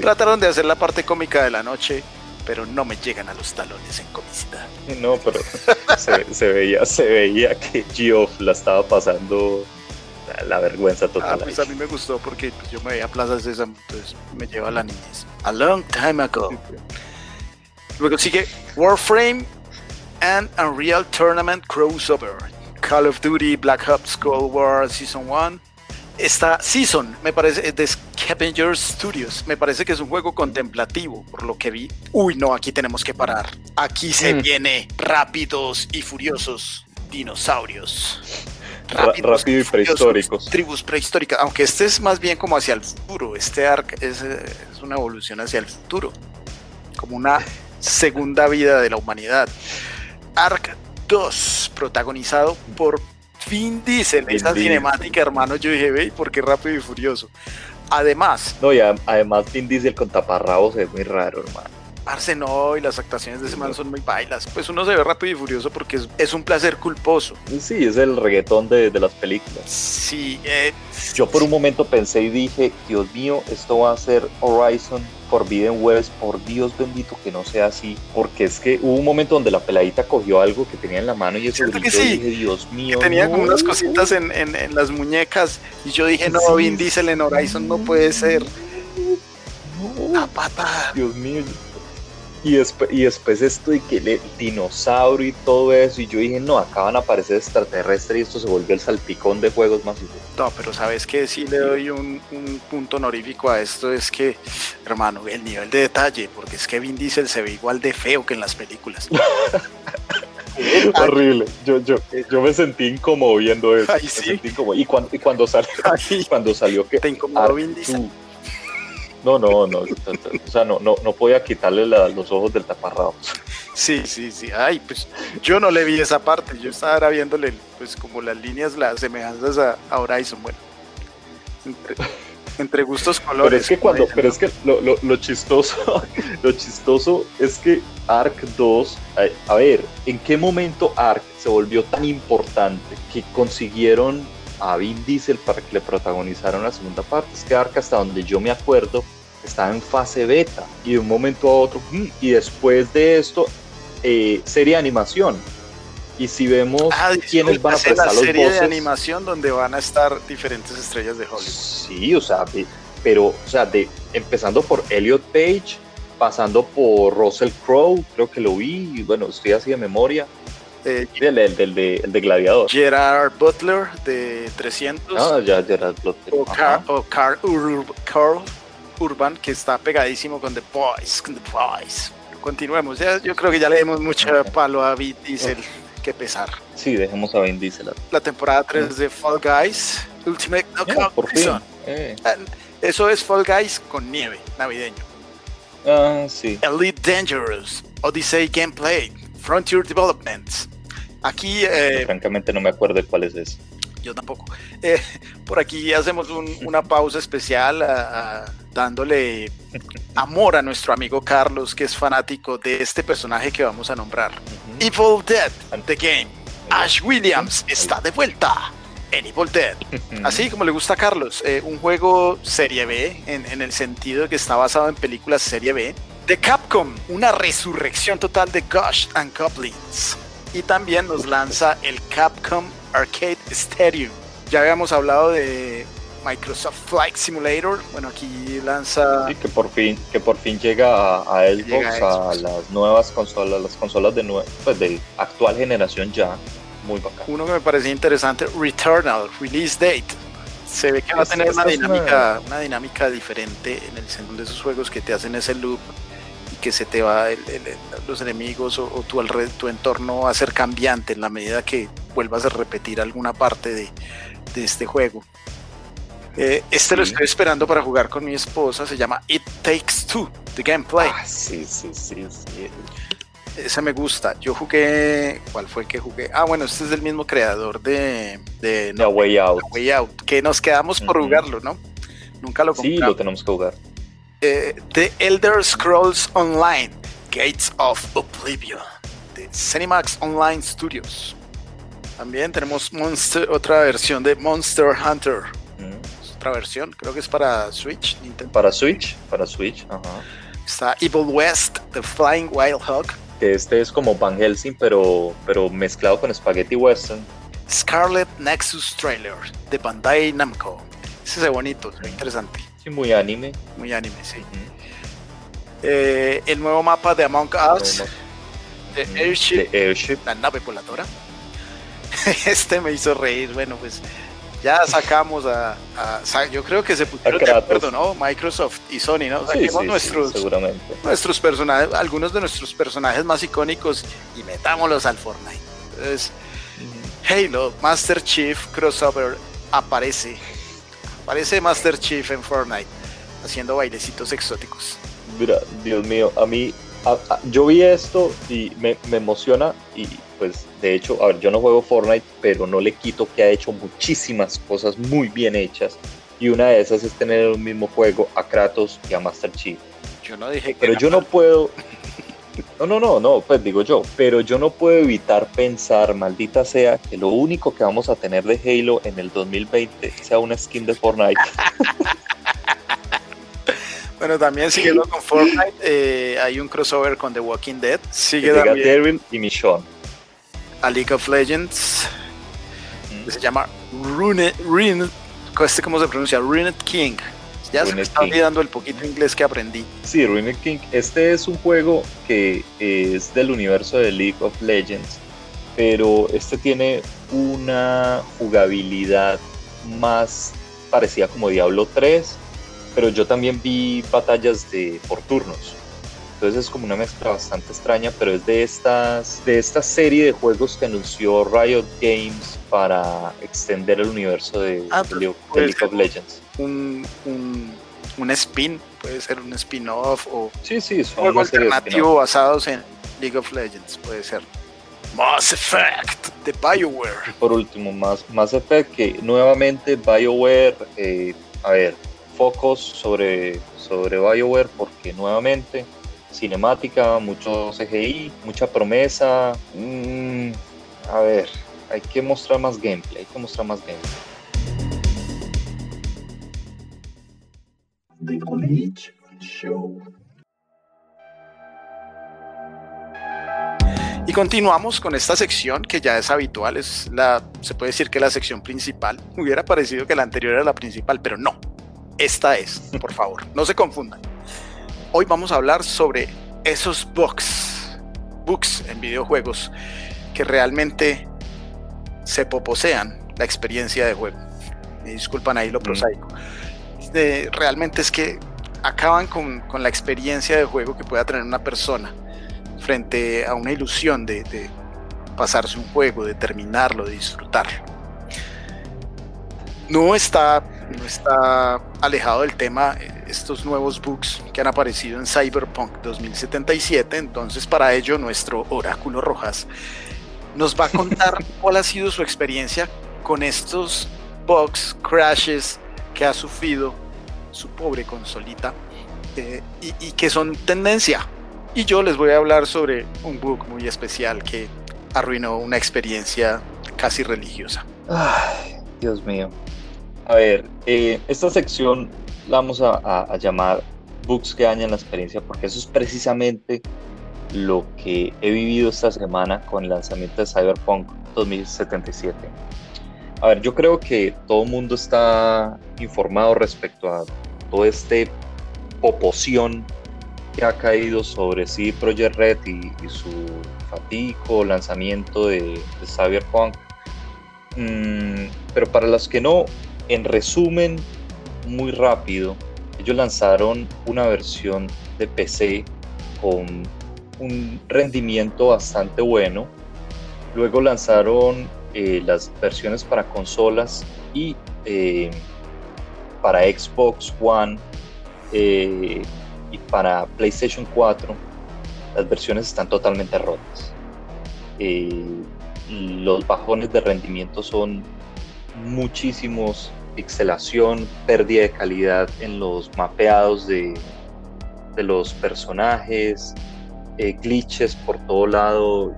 Trataron de hacer la parte cómica de la noche, pero no me llegan a los talones en comicidad. No, pero se, veía, se veía que Geoff la estaba pasando la, vergüenza total. Ah, pues a mí me gustó porque pues, yo me veía Plaza Sésamo, entonces me lleva a la niñez. A long time ago. Luego sigue Warframe and Unreal Tournament Crossover. Call of Duty Black Ops Cold War Season 1. Esta Season me parece de Scavenger Studios. Me parece que es un juego contemplativo, por lo que vi. Uy, no, aquí tenemos que parar. Aquí se mm. viene rápidos y furiosos dinosaurios rápido y prehistóricos. Tribus prehistóricas, aunque este es más bien como hacia el futuro. Este arc es, una evolución hacia el futuro, como una segunda vida de la humanidad. Arc 2, protagonizado por Vin Diesel. Esa cinemática, hermano, yo dije, ve, porque rápido y furioso. Además. No, y además Vin Diesel con taparrabos es muy raro, hermano. Parce, no, y las actuaciones de ese man son muy bailas. Pues uno se ve rápido y furioso porque es, un placer culposo. Sí, es el reggaetón de, las películas. Sí. Eh, Yo por un momento pensé y dije, Dios mío, esto va a ser Horizon Forbidden West, por Dios bendito que no sea así, porque es que hubo un momento donde la peladita cogió algo que tenía en la mano y eso que sí, dije, Dios mío. Que tenía como unas cositas en, las muñecas y yo dije, no, Vin Diesel en Horizon no puede ser. La pata. Dios mío, y después, y después esto de que el dinosaurio y todo eso, y yo dije, no, acaban a aparecer extraterrestres y esto se volvió el salpicón de juegos más. No, pero sabes que sí le doy un, punto honorífico a esto, es que, hermano, el nivel de detalle, porque es que Vin Diesel se ve igual de feo que en las películas. (laughs) Horrible. Yo, yo, yo me sentí incómodo viendo eso. me sentí incómodo. Y cuando, y cuando salió, cuando salió que. Te incomodó Vin Diesel. No, no, no, o sea, no, no, no podía quitarle los ojos del taparrabo. Sí, sí, sí. Ay, pues yo no le vi esa parte. Yo estaba viéndole, pues, como las líneas, las semejanzas a, Horizon. Bueno, entre, gustos, colores. Pero es que cuando, pero es que lo, lo, lo, chistoso, (laughs) lo chistoso es que Ark 2, a, a ver, ¿en qué momento Ark se volvió tan importante que consiguieron a Vin Diesel para que le protagonizara una segunda parte. Es que Ark, hasta donde yo me acuerdo, estaba en fase beta y de un momento a otro, mm, y después de esto, eh, serie de animación. Y si vemos ah, quiénes van a prestar la serie de animación donde van a estar diferentes estrellas de Hollywood. Sí, o sea, pero, o sea, de, empezando por Elliot Page, pasando por Russell Crowe, creo que lo vi, y bueno, estoy así de memoria, eh, el, de, Gladiador. Gerard Butler de 300. Ah, ya, Gerard Butler. O, Carl, Urban, que está pegadísimo con The Boys. Con The Boys. Continuemos. Ya, yo creo que ya le dimos mucha palo a Vin Diesel. Que pesar. Sí, dejemos a Vin Diesel. La temporada 3 de Fall Guys. Ultimate Knockout. por fin. Eh. Ah, eso es Fall Guys con nieve navideño. Ah, sí. Elite Dangerous. Odyssey Gameplay. Frontier Developments. Aquí. Eh, francamente no me acuerdo cuál es ese. Yo tampoco. Eh, por aquí hacemos una pausa especial dándole amor a nuestro amigo Carlos, que es fanático de este personaje que vamos a nombrar. Evil Dead, The Game. Ash Williams está de vuelta en Evil Dead. Así como le gusta a Carlos, eh, un juego serie B, en, en, el sentido de que está basado en películas serie B. De Capcom, una resurrección total de Ghost and Goblins y también nos lanza el Capcom Arcade Stadium. Ya habíamos hablado de Microsoft Flight Simulator. Bueno, aquí lanza. Sí, que por fin, que por fin llega a, Xbox, a, las nuevas consolas, las consolas de, pues de actual generación ya. Muy bacán. Uno que me parecía interesante, Returnal, Release Date. Se ve que va a tener una dinámica, una... dinámica diferente en el segundo de esos juegos que te hacen ese loop que se te va los enemigos o, tu, tu entorno va a ser cambiante en la medida que vuelvas a repetir alguna parte de, este juego. Eh, este lo estoy esperando para jugar con mi esposa, se llama It Takes Two, The Gameplay. Ah, sí, sí, sí, sí. Ese me gusta. Yo jugué. ¿Cuál fue que jugué? Ah, bueno, este es el mismo creador de. De, Way Out. Way Out. Que nos quedamos por jugarlo, ¿no? Nunca lo compramos. Sí, lo tenemos que jugar. Eh, The Elder Scrolls Online, Gates of Oblivion, de Cinemax Online Studios. También tenemos Monster, otra versión de Monster Hunter. Mm. Otra versión, creo que es para Switch. Para Switch, para Switch, ajá. Está Evil West, The Flying Wild Hog. este es como Van Helsing, pero, pero mezclado con Spaghetti Western. Scarlet Nexus Trailer, de Bandai Namco. Ese es bonito, es interesante muy anime. Muy anime, sí. Eh, el nuevo mapa de Among Us, de Airship, la nave voladora. (laughs) este me hizo reír. Bueno, pues ya sacamos a, yo creo que se pusieron de acuerdo, ¿no? Microsoft y Sony, ¿no? Saquemos nuestros, nuestros personajes, algunos de nuestros personajes más icónicos y metámoslos al Fortnite. Entonces, Halo, Master Chief Crossover aparece Parece Master Chief en Fortnite, haciendo bailecitos exóticos. Mira, Dios mío, a mí, yo vi esto y me, emociona y pues de hecho, a ver, yo no juego Fortnite, pero no le quito que ha hecho muchísimas cosas muy bien hechas y una de esas es tener el mismo juego a Kratos y a Master Chief. Yo no dije que Pero yo no puedo, (laughs) no, no, no, no, pues digo yo, pero yo no puedo evitar pensar, maldita sea, que lo único que vamos a tener de Halo en el 2020 sea una skin de Fortnite. (laughs) bueno, también siguiendo con Fortnite, eh, hay un crossover con The Walking Dead. Sigue también y Michonne. A League of Legends, se llama Rune, Rune, este, ¿cómo se pronuncia? Ruined King. Ya se me está olvidando el poquito inglés que aprendí. Sí, Ruined King. Este es un juego que es del universo de League of Legends, pero este tiene una jugabilidad más parecida como Diablo 3, pero yo también vi batallas de por turnos. Entonces es como una mezcla bastante extraña, pero es de estas de esta serie de juegos que anunció Riot Games para extender el universo de, ah, League of Legends. Un, un, spin, puede ser un spin-off o sí, sí, un juego alternativo basados en League of Legends, puede ser. Mass Effect de BioWare. por último, Mass, Mass Effect, que nuevamente BioWare, eh, a ver, focos sobre, sobre BioWare, porque nuevamente cinemática, mucho CGI, mucha promesa. Mm, a ver, hay que mostrar más gameplay, hay que mostrar más gameplay. Y continuamos con esta sección que ya es habitual, es la, se puede decir que la sección principal. Hubiera parecido que la anterior era la principal, pero no. Esta es, por favor, no se confundan. Hoy vamos a hablar sobre esos bugs, bugs en videojuegos que realmente se poposean la experiencia de juego. Me disculpan ahí lo mm. prosaico. realmente es que acaban con, la experiencia de juego que pueda tener una persona frente a una ilusión de, de pasarse un juego, de terminarlo, de disfrutarlo. No está no está alejado del tema eh, estos nuevos bugs que han aparecido en Cyberpunk 2077. Entonces, para ello, nuestro oráculo Rojas nos va a contar (laughs) cuál ha sido su experiencia con estos bugs, crashes que ha sufrido su pobre consolita eh, y, que son tendencia. Y yo les voy a hablar sobre un bug muy especial que arruinó una experiencia casi religiosa. Ay, Dios mío. A ver, eh, esta sección vamos a, llamar bugs que dañan la experiencia porque eso es precisamente lo que he vivido esta semana con el lanzamiento de Cyberpunk 2077. A ver, yo creo que todo el mundo está informado respecto a todo este popoción que ha caído sobre CD Projekt Red y, su fatico lanzamiento de, Cyberpunk. Mm, pero para los que no, en resumen, muy rápido, ellos lanzaron una versión de PC con un rendimiento bastante bueno. Luego lanzaron eh, las versiones para consolas y eh, para Xbox One y para PlayStation 4. Las versiones están totalmente rotas. los bajones de rendimiento son muchísimos pixelación, pérdida de calidad en los mapeados de, de los personajes, eh, glitches por todo lado.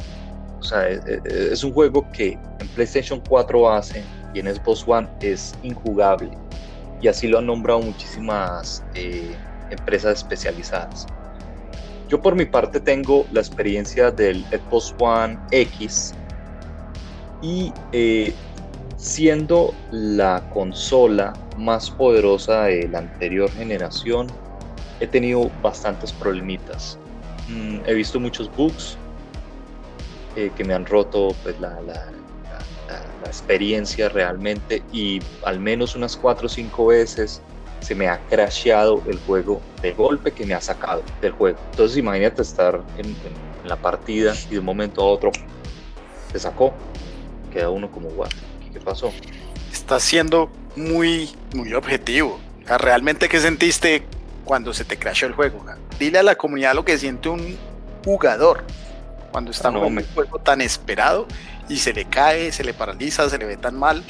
O sea, e, e, es, un juego que en PlayStation 4 hace y en Xbox One es injugable. Y así lo han nombrado muchísimas eh, empresas especializadas. Yo por mi parte tengo la experiencia del Xbox One X y eh, siendo la consola más poderosa de la anterior generación, he tenido bastantes problemitas. Mm, he visto muchos bugs eh, que me han roto pues, la, la, experiencia realmente y al menos unas 4 o 5 veces se me ha crasheado el juego de golpe que me ha sacado del juego. Entonces imagínate estar en, la partida y de un momento a otro te sacó. Queda uno como guapo. ¿Qué pasó? Estás siendo muy, muy objetivo. ¿Realmente qué sentiste cuando se te crashó el juego? Dile a la comunidad lo que siente un jugador cuando está en un juego tan esperado y se le cae, se le paraliza, se le ve tan mal.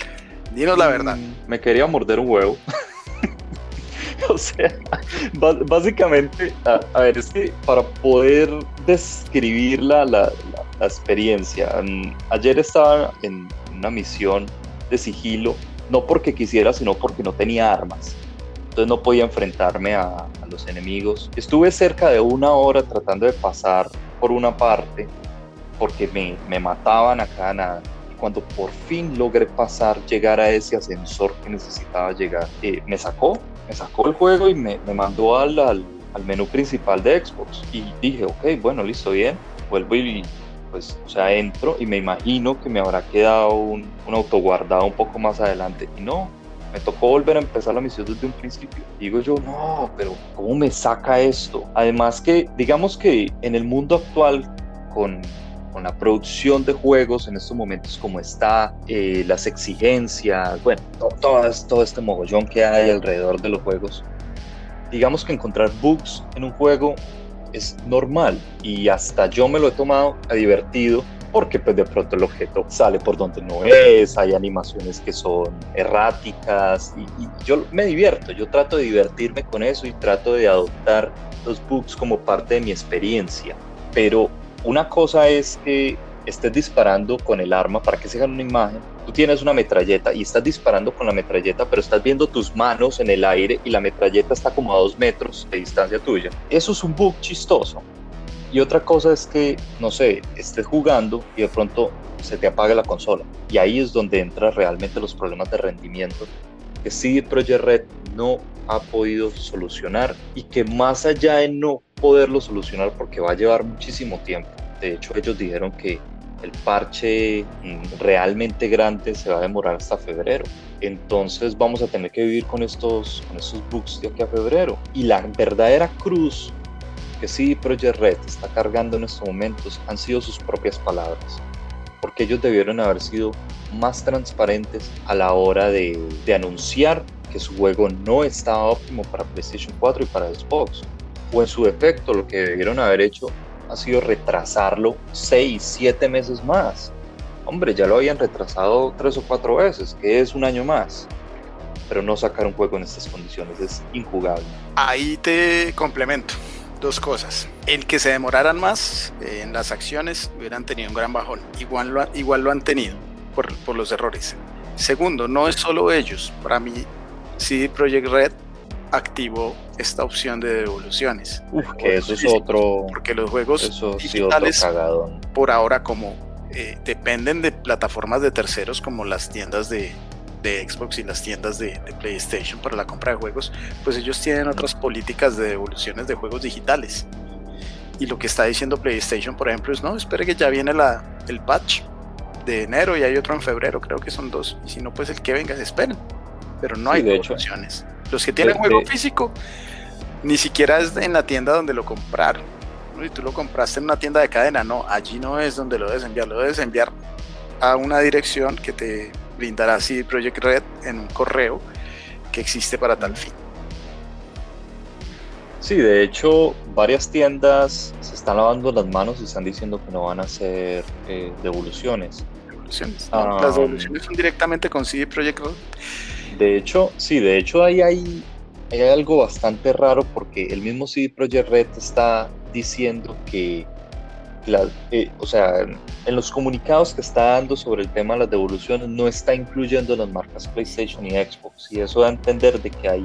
Dinos la verdad. Mm, me quería morder un huevo. (laughs) o sea, básicamente, a, ver, es que para poder describir la, la, la experiencia, mm, ayer estaba en una misión de sigilo, no porque quisiera, sino porque no tenía armas. Entonces no podía enfrentarme a, los enemigos. Estuve cerca de una hora tratando de pasar por una parte, porque me, me mataban acá nada. Cuando por fin logré pasar, llegar a ese ascensor que necesitaba llegar, eh, me sacó, me sacó el juego y me, me mandó al, al, al menú principal de Xbox. Y dije, ok, bueno, listo, bien. Vuelvo y pues, o sea, entro y me imagino que me habrá quedado un, autoguardado un poco más adelante. Y no, me tocó volver a empezar la misión desde un principio. Digo yo, no, pero ¿cómo me saca esto? Además que, digamos que en el mundo actual, con, la producción de juegos en estos momentos como está, eh, las exigencias, bueno, todo, todo este mogollón que hay alrededor de los juegos, digamos que encontrar bugs en un juego es normal y hasta yo me lo he tomado a divertido porque pues de pronto el objeto sale por donde no es, hay animaciones que son erráticas y, yo me divierto, yo trato de divertirme con eso y trato de adoptar los bugs como parte de mi experiencia. Pero una cosa es que estés disparando con el arma para que se haga una imagen, tienes una metralleta y estás disparando con la metralleta, pero estás viendo tus manos en el aire y la metralleta está como a dos metros de distancia tuya. Eso es un bug chistoso. Y otra cosa es que, no sé, estés jugando y de pronto se te apaga la consola. Y ahí es donde entran realmente los problemas de rendimiento que CD Projekt Red no ha podido solucionar y que más allá de no poderlo solucionar porque va a llevar muchísimo tiempo, de hecho ellos dijeron que el parche mm, realmente grande se va a demorar hasta febrero. Entonces vamos a tener que vivir con estos, con estos bugs de aquí a febrero. Y la verdadera cruz que sí Project Red está cargando en estos momentos han sido sus propias palabras. Porque ellos debieron haber sido más transparentes a la hora de, de anunciar que su juego no estaba óptimo para PlayStation 4 y para Xbox. O en su defecto, lo que debieron haber hecho ha sido retrasarlo seis, siete meses más. Hombre, ya lo habían retrasado tres o cuatro veces, que es un año más. Pero no sacar un juego en estas condiciones es injugable. Ahí te complemento dos cosas. El que se demoraran más eh, en las acciones hubieran tenido un gran bajón. Igual lo, igual lo han tenido por, por los errores. Segundo, no es solo ellos. Para mí, CD Projekt Red activó esta opción de devoluciones. que eso es otro. Porque los juegos digitales, por ahora, como eh, dependen de plataformas de terceros como las tiendas de, de Xbox y las tiendas de, de, PlayStation para la compra de juegos, pues ellos tienen otras políticas de devoluciones de juegos digitales. Y lo que está diciendo PlayStation, por ejemplo, es no, espere que ya viene la, el patch de enero y hay otro en febrero, creo que son dos. Y si no, pues el que venga, esperen. Pero no hay devoluciones. Los que tienen juego físico, ni siquiera es en la tienda donde lo compraron. y tú lo compraste en una tienda de cadena, no, allí no es donde lo debes enviar, lo debes enviar a una dirección que te brindará CD Project Red en un correo que existe para tal fin. Sí, de hecho, varias tiendas se están lavando las manos y están diciendo que no van a hacer eh, devoluciones. Devoluciones. las devoluciones son directamente con CD Projekt Red. De hecho, sí, de hecho ahí hay, hay algo bastante raro porque el mismo CD Projekt Red está diciendo que, eh, o sea, en los comunicados que está dando sobre el tema de las devoluciones no está incluyendo las marcas PlayStation y Xbox y eso da a entender de que hay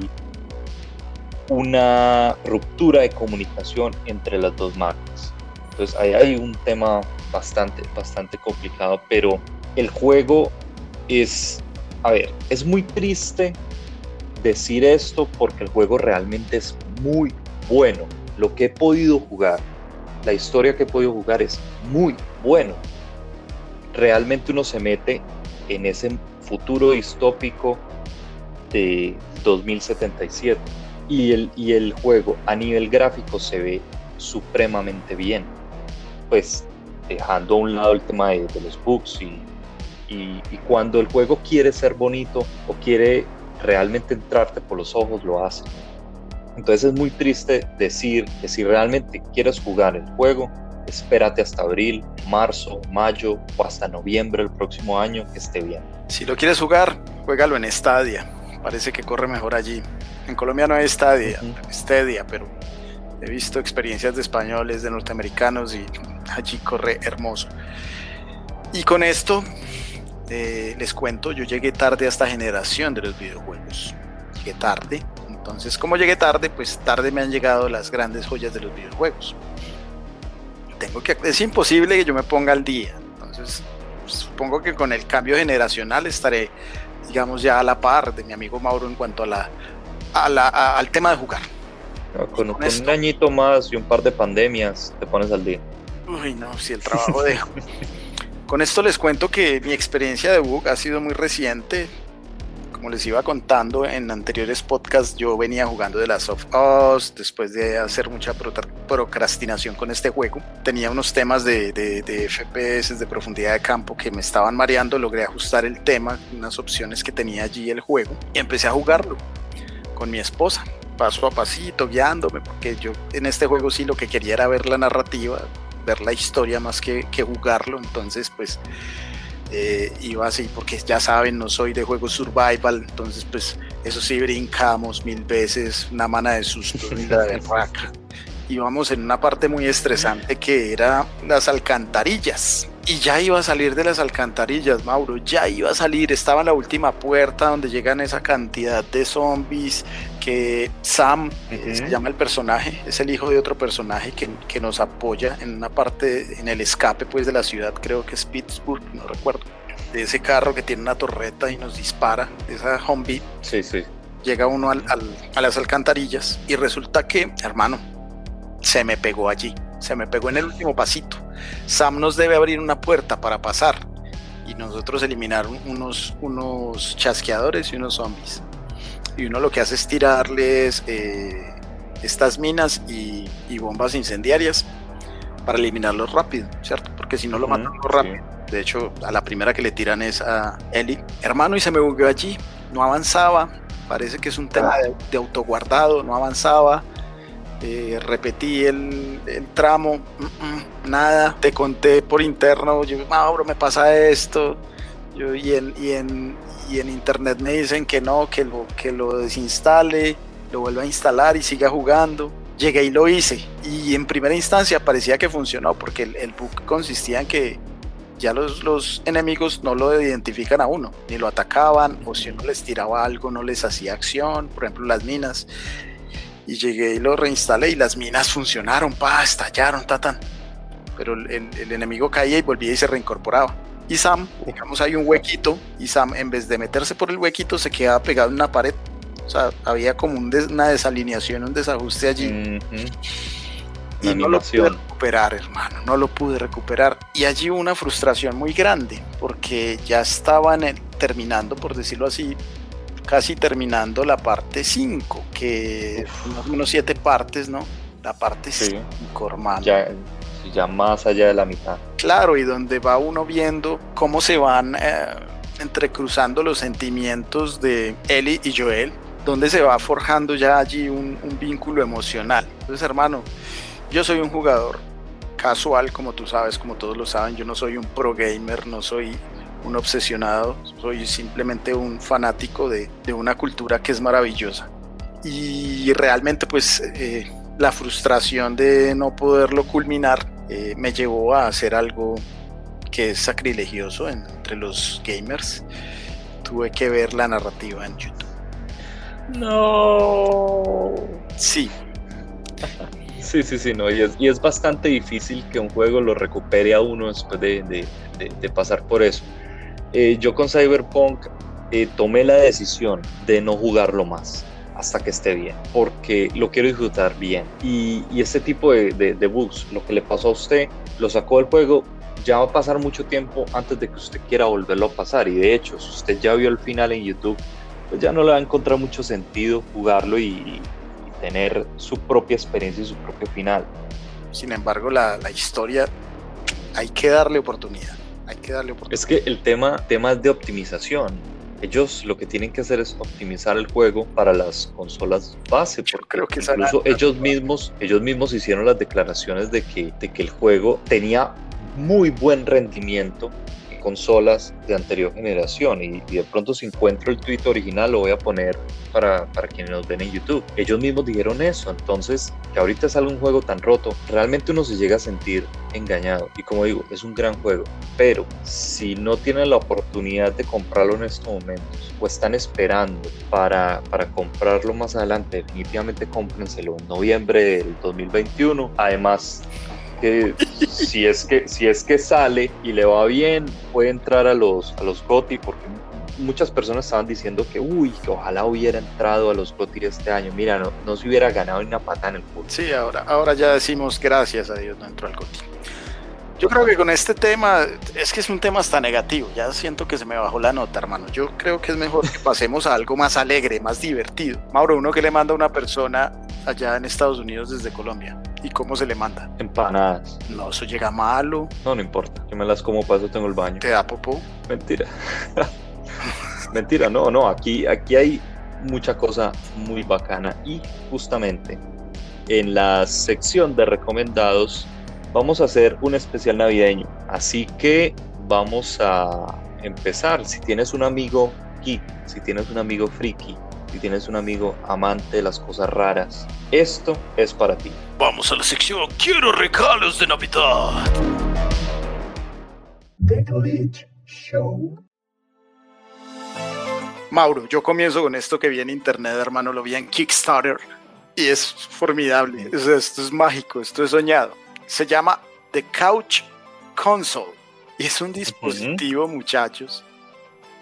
una ruptura de comunicación entre las dos marcas. Entonces ahí hay un tema bastante, bastante complicado, pero el juego es, a ver, es muy triste decir esto porque el juego realmente es muy bueno. Lo que he podido jugar, la historia que he podido jugar es muy bueno. Realmente uno se mete en ese futuro distópico de 2077 y el, y el juego a nivel gráfico se ve supremamente bien. Pues dejando a un lado el tema de, los bugs y, y, cuando el juego quiere ser bonito o quiere realmente entrarte por los ojos, lo hace. Entonces es muy triste decir que si realmente quieres jugar el juego, espérate hasta abril, marzo, mayo o hasta noviembre del próximo año que esté bien. Si lo quieres jugar, juégalo en Stadia. Parece que corre mejor allí. En Colombia no hay Stadia, Stadia, pero he visto experiencias de españoles, de norteamericanos y allí corre hermoso. Y con esto eh, les cuento, yo llegué tarde a esta generación de los videojuegos. Llegué tarde. Entonces, como llegué tarde, pues tarde me han llegado las grandes joyas de los videojuegos. Tengo que, es imposible que yo me ponga al día. Entonces, supongo que con el cambio generacional estaré, digamos, ya a la par de mi amigo Mauro en cuanto a la, al tema de jugar. con, un añito más y un par de pandemias te pones al día. Uy, no, si el trabajo dejo. (laughs) con esto les cuento que mi experiencia de bug ha sido muy reciente. Como les iba contando en anteriores podcasts, yo venía jugando de Last of Us después de hacer mucha procrastinación con este juego. Tenía unos temas de, de, de FPS, de profundidad de campo que me estaban mareando. Logré ajustar el tema, unas opciones que tenía allí el juego y empecé a jugarlo con mi esposa, paso a pasito, guiándome, porque yo en este juego sí lo que quería era ver la narrativa, ver la historia más que, jugarlo, entonces pues eh, iba así, porque ya saben, no soy de juegos survival, entonces pues eso sí brincamos mil veces, una mana de susto (laughs) y la de Íbamos en una parte muy estresante que era las alcantarillas. Y ya iba a salir de las alcantarillas, Mauro, ya iba a salir, estaba en la última puerta donde llegan esa cantidad de zombies que Sam, eh, se llama el personaje, es el hijo de otro personaje que, que, nos apoya en una parte, en el escape pues de la ciudad, creo que es Pittsburgh, no recuerdo, de ese carro que tiene una torreta y nos dispara, esa zombie. Sí, sí. Llega uno al, a las alcantarillas y resulta que, hermano, se me pegó allí se me pegó en el último pasito. Sam nos debe abrir una puerta para pasar y nosotros eliminar unos, unos chasqueadores y unos zombies. Y uno lo que hace es tirarles eh, estas minas y, bombas incendiarias para eliminarlos rápido, ¿cierto? Porque si no lo matan rápido. De hecho, a la primera que le tiran es a Eli. Hermano, y se me bugueó allí. No avanzaba. Parece que es un tema de, de autoguardado. No avanzaba eh, repetí el, tramo, nada, te conté por interno, yo, Mauro, me pasa esto, yo, y, en, y, en, y en internet me dicen que no, que lo, que lo desinstale, lo vuelva a instalar y siga jugando. Llegué y lo hice, y en primera instancia parecía que funcionó, porque el, el bug consistía en que ya los, los, enemigos no lo identifican a uno, ni lo atacaban, o si uno les tiraba algo no les hacía acción, por ejemplo las minas y llegué y lo reinstalé y las minas funcionaron, pa, estallaron, tatan. Pero el, el, enemigo caía y volvía y se reincorporaba. Y Sam, digamos, hay un huequito y Sam, en vez de meterse por el huequito, se quedaba pegado en una pared. O sea, había como una desalineación, un desajuste allí. Y no lo pude recuperar, hermano, no lo pude recuperar. Y allí hubo una frustración muy grande, porque ya estaban terminando, por decirlo así, casi terminando la parte 5, que unos 7 partes, ¿no? la parte Sí. 5, hermano. Ya, ya más allá de la mitad. Claro, y donde va uno viendo cómo se van eh, entrecruzando los sentimientos de Ellie y Joel, donde se va forjando ya allí un, un vínculo emocional. Entonces, hermano, yo soy un jugador casual, como tú sabes, como todos lo saben, yo no soy un pro gamer, no soy un obsesionado, soy simplemente un fanático de, de una cultura que es maravillosa. Y realmente pues eh, la frustración de no poderlo culminar eh, me llevó a hacer algo que es sacrilegioso en- entre los gamers. Tuve que ver la narrativa en YouTube. No. Sí, Sí, sí, sí, no, y es, y es bastante difícil que un juego lo recupere a uno después de, de- de- de pasar por eso. Eh, yo con Cyberpunk eh, tomé la decisión de no jugarlo más hasta que esté bien, porque lo quiero disfrutar bien. Y, y este tipo de, de- de bugs, lo que le pasó a usted, lo sacó del juego, ya va a pasar mucho tiempo antes de que usted quiera volverlo a pasar. Y de hecho, si usted ya vio el final en YouTube, pues ya no le va a encontrar mucho sentido jugarlo y, y tener su propia experiencia y su propio final. sin embargo la, la historia hay que darle oportunidad. Hay que darle oportunidad. Es que el tema, tema es de optimización. Ellos lo que tienen que hacer es optimizar el juego para las consolas base, Yo porque creo que incluso ellos mismos, ellos mismos hicieron las declaraciones de que, de que el juego tenía muy buen rendimiento en consolas de anterior generación y, y de pronto si encuentro el tweet original lo voy a poner para, para quienes nos ven en YouTube. Ellos mismos dijeron eso, entonces que ahorita sale un juego tan roto, realmente uno se llega a sentir engañado y como digo, es un gran juego, pero si no tienen la oportunidad de comprarlo en estos momentos o están esperando para, para comprarlo más adelante, definitivamente cómprenselo en noviembre del 2021. Además, que si es que si es que sale y le va bien, puede entrar a los a los GOTY porque muchas personas estaban diciendo que uy, que ojalá hubiera entrado a los GOTY este año. Mira, no, no se hubiera ganado ni una pata en el culo. Sí, ahora, ahora ya decimos gracias a Dios no entró al GOTY. Yo creo que con este tema, es que es un tema hasta negativo, ya siento que se me bajó la nota, hermano. Yo creo que es mejor que pasemos a algo más alegre, más divertido. Mauro, uno que le manda a una persona allá en Estados Unidos desde Colombia. ¿Y cómo se le manda? Empanadas. No, eso llega malo, No, no importa. Yo me las como para eso tengo el baño. te da popó. Mentira. (laughs) Mentira, no, no. Aquí, aquí hay mucha cosa muy bacana. Y justamente en la sección de recomendados vamos a hacer un especial navideño. Así que vamos a empezar. Si tienes un amigo geek, si tienes un amigo friki, si tienes un amigo amante de las cosas raras, esto es para ti. Vamos a la sección Quiero regalos de Navidad. The Glitch Show. Mauro, yo comienzo con esto que vi en internet, hermano, lo vi en Kickstarter y es formidable. O sea, esto es mágico, esto es soñado. Se llama The Couch Console y es un dispositivo, muchachos.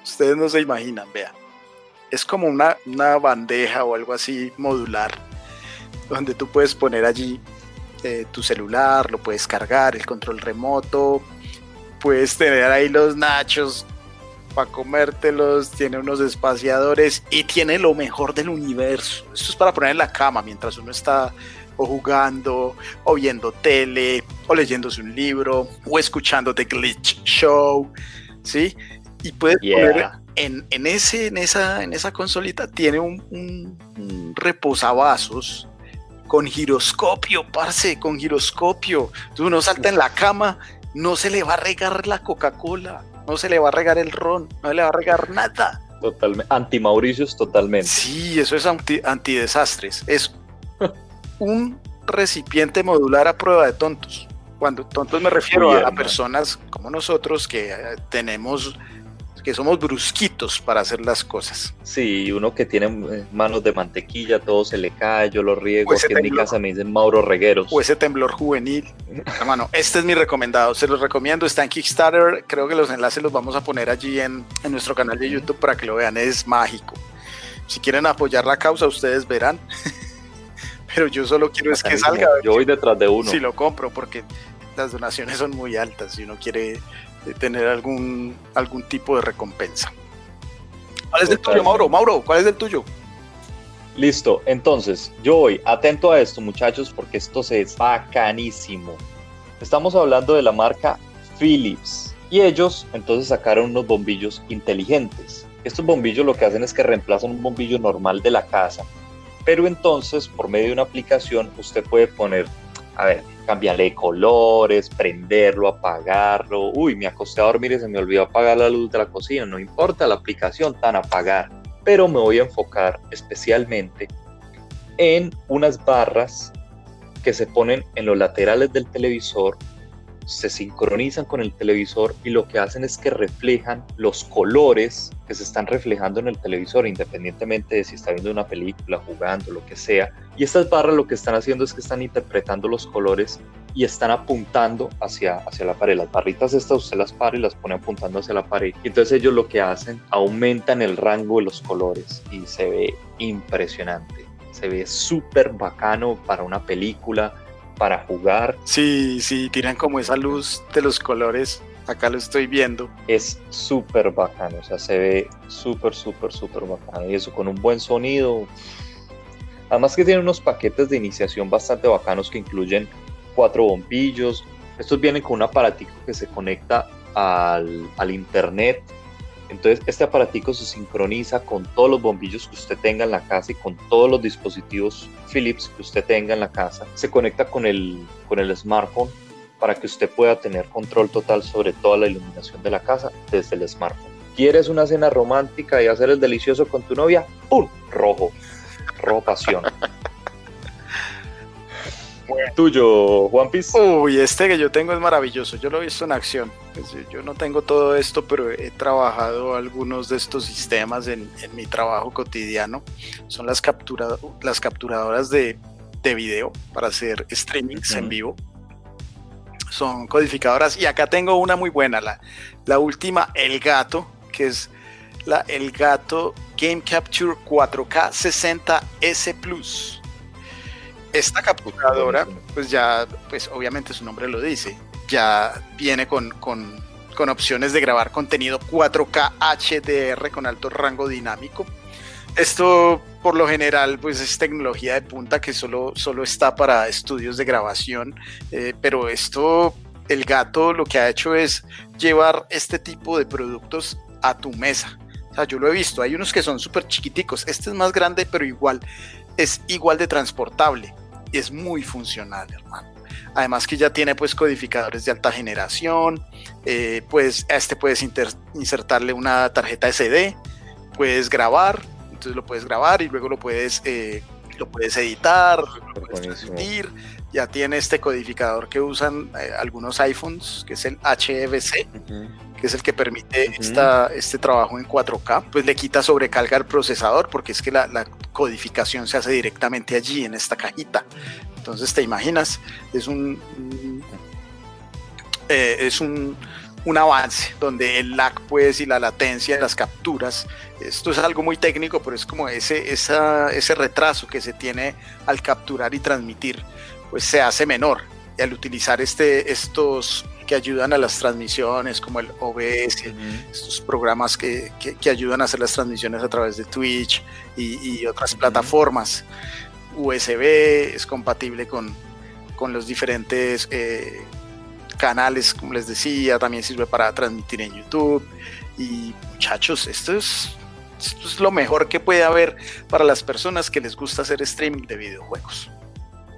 Ustedes no se imaginan, vean. Es como una, una bandeja o algo así modular donde tú puedes poner allí eh, tu celular, lo puedes cargar, el control remoto, puedes tener ahí los nachos para comértelos, tiene unos espaciadores y tiene lo mejor del universo. Esto es para poner en la cama mientras uno está o jugando, o viendo tele, o leyéndose un libro, o escuchando The Glitch Show, ¿sí? Y puedes Yeah. poner en, en, ese, en, esa, en esa consolita, tiene un, un, un reposavasos con giroscopio, parce, con giroscopio. Entonces uno salta en la cama, no se le va a regar la Coca-Cola, no se le va a regar el ron, no se le va a regar nada. Totalmente. Anti-Mauricios totalmente. Sí, eso es anti, antidesastres. Es (laughs) un recipiente modular a prueba de tontos. Cuando tontos me refiero Uy, a, personas como nosotros que eh, tenemos, que somos brusquitos para hacer las cosas. Sí, uno que tiene eh, manos de mantequilla, todo se le cae, yo lo riego. Pues Aquí en mi casa me dicen Mauro Regueros. O ese temblor juvenil. Hermano, este es mi recomendado, se los recomiendo, está en Kickstarter, creo que los enlaces los vamos a poner allí en, en nuestro canal de YouTube para que lo vean, es mágico. Si quieren apoyar la causa, ustedes verán. (laughs) Pero yo solo quiero es que salga, Yo voy detrás de uno. si lo compro, porque las donaciones son muy altas si uno quiere eh, tener algún, algún tipo de recompensa. ¿Cuál es el tuyo. Mauro? Mauro, ¿cuál es el tuyo? Listo, entonces yo voy atento a esto muchachos porque esto se es bacanísimo. Estamos hablando de la marca Philips y ellos entonces sacaron unos bombillos inteligentes. Estos bombillos lo que hacen es que reemplazan un bombillo normal de la casa, pero entonces por medio de una aplicación usted puede poner, a ver, cambiarle colores, prenderlo, apagarlo. Uy, me acosté a dormir y se me olvidó apagar la luz de la cocina. No importa la aplicación, tan apagar. Pero me voy a enfocar especialmente en unas barras que se ponen en los laterales del televisor se sincronizan con el televisor y lo que hacen es que reflejan los colores que se están reflejando en el televisor, independientemente de si está viendo una película, jugando, lo que sea. Y estas barras lo que están haciendo es que están interpretando los colores y están apuntando hacia, hacia la pared. Las barritas estas usted las para y las pone apuntando hacia la pared. Y entonces ellos lo que hacen, aumentan el rango de los colores y se ve impresionante. Se ve súper bacano para una película, para jugar. Sí, sí, tiran como esa luz de los colores. Acá lo estoy viendo. Es súper bacano, o sea, se ve súper, súper, súper bacano. Y eso con un buen sonido. Además que tiene unos paquetes de iniciación bastante bacanos que incluyen cuatro bombillos. Estos vienen con un aparatico que se conecta al, al internet entonces este aparatico se sincroniza con todos los bombillos que usted tenga en la casa y con todos los dispositivos Philips que usted tenga en la casa. Se conecta con el, con el smartphone para que usted pueda tener control total sobre toda la iluminación de la casa desde el smartphone. ¿Quieres una cena romántica y hacer el delicioso con tu novia? ¡Pum! Rojo. Rojo pasión. (laughs) Tuyo, Juan Piz. Uy, este que yo tengo es maravilloso. Yo lo he visto en acción. Yo no tengo todo esto, pero he trabajado algunos de estos sistemas en, mi trabajo cotidiano. Son las, las capturadoras de, video para hacer streamings en vivo. Son codificadoras. Y acá tengo una muy buena, la, la última, El Gato, que es la El Gato Game Capture 4K 60S Plus esta capturadora, pues ya, pues obviamente su nombre lo dice, ya viene con, con, con opciones de grabar contenido 4K HDR con alto rango dinámico. Esto por lo general pues es tecnología de punta que solo, solo está para estudios de grabación, eh, pero esto, el gato lo que ha hecho es llevar este tipo de productos a tu mesa. O sea, yo lo he visto, hay unos que son súper chiquiticos, este es más grande pero igual es igual de transportable es muy funcional, hermano. Además que ya tiene pues codificadores de alta generación, eh, pues a este puedes insertarle una tarjeta SD, puedes grabar, entonces lo puedes grabar y luego lo puedes, eh, lo puedes editar, lo puedes Ya tiene este codificador que usan eh, algunos iPhones, que es el HFC, que es el que permite esta, este trabajo en 4K. Pues le quita sobrecarga al procesador porque es que la, la codificación se hace directamente allí en esta cajita. Entonces te imaginas, es un, eh, es un, un, avance donde el lag pues y la latencia de las capturas, esto es algo muy técnico, pero es como ese, esa, ese retraso que se tiene al capturar y transmitir, pues se hace menor. Y al utilizar este, estos que ayudan a las transmisiones, como el OBS, estos programas que, que, ayudan a hacer las transmisiones a través de Twitch y, otras plataformas. USB es compatible con, con los diferentes eh, canales, como les decía, también sirve para transmitir en YouTube. Y muchachos, esto es, esto es lo mejor que puede haber para las personas que les gusta hacer streaming de videojuegos.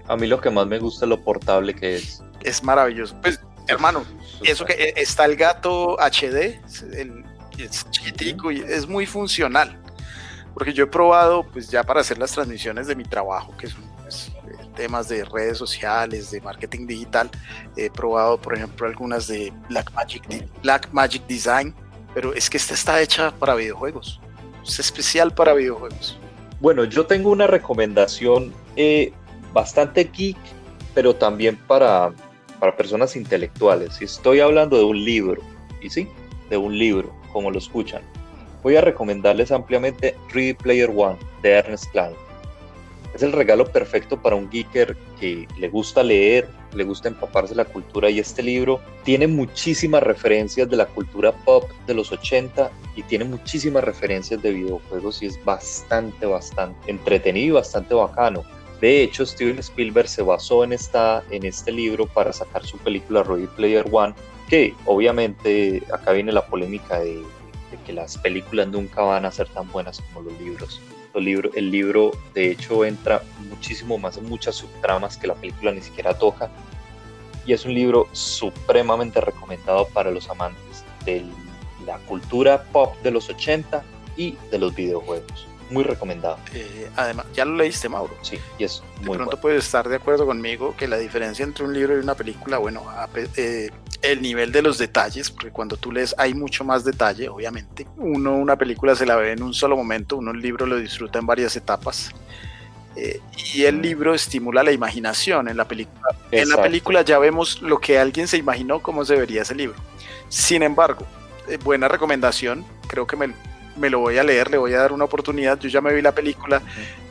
A mí lo que más me gusta es lo portable que es. Es maravilloso. Pues Hermano, eso que eh, está el gato HD, es chiquitico y es muy funcional. Porque yo he probado, pues ya para hacer las transmisiones de mi trabajo, que son temas de redes sociales, de marketing digital, he probado, por ejemplo, algunas de Blackmagic, Black Magic Design, pero es que esta está hecha para videojuegos. Es especial para videojuegos. Bueno, yo tengo una recomendación eh, bastante geek, pero también para para personas intelectuales. Y estoy hablando de un libro, y sí, de un libro, como lo escuchan. Voy a recomendarles ampliamente Ready Player One de Ernest Klein. Es el regalo perfecto para un geeker que le gusta leer, le gusta empaparse la cultura y este libro tiene muchísimas referencias de la cultura pop de los 80 y tiene muchísimas referencias de videojuegos y es bastante, bastante entretenido y bastante bacano. De hecho, Steven Spielberg se basó en, esta, en este libro para sacar su película Ready Player One, que obviamente acá viene la polémica de que las películas nunca van a ser tan buenas como los libros. Libro, el libro de hecho entra muchísimo más en muchas subtramas que la película ni siquiera toca. Y es un libro supremamente recomendado para los amantes de la cultura pop de los 80 y de los videojuegos muy recomendado. Eh, además, ya lo leíste, Mauro. Sí, y es De pronto puedes estar de acuerdo conmigo que la diferencia entre un libro y una película, bueno, eh, el nivel de los detalles, porque cuando tú lees hay mucho más detalle, obviamente. Uno, una película se la ve en un solo momento, uno el libro lo disfruta en varias etapas. Eh, y el libro estimula la imaginación en la película. En la película ya vemos lo que alguien se imaginó cómo se vería ese libro. Sin embargo, buena recomendación, creo que me, me lo voy a leer, le voy a dar una oportunidad. Yo ya me vi la película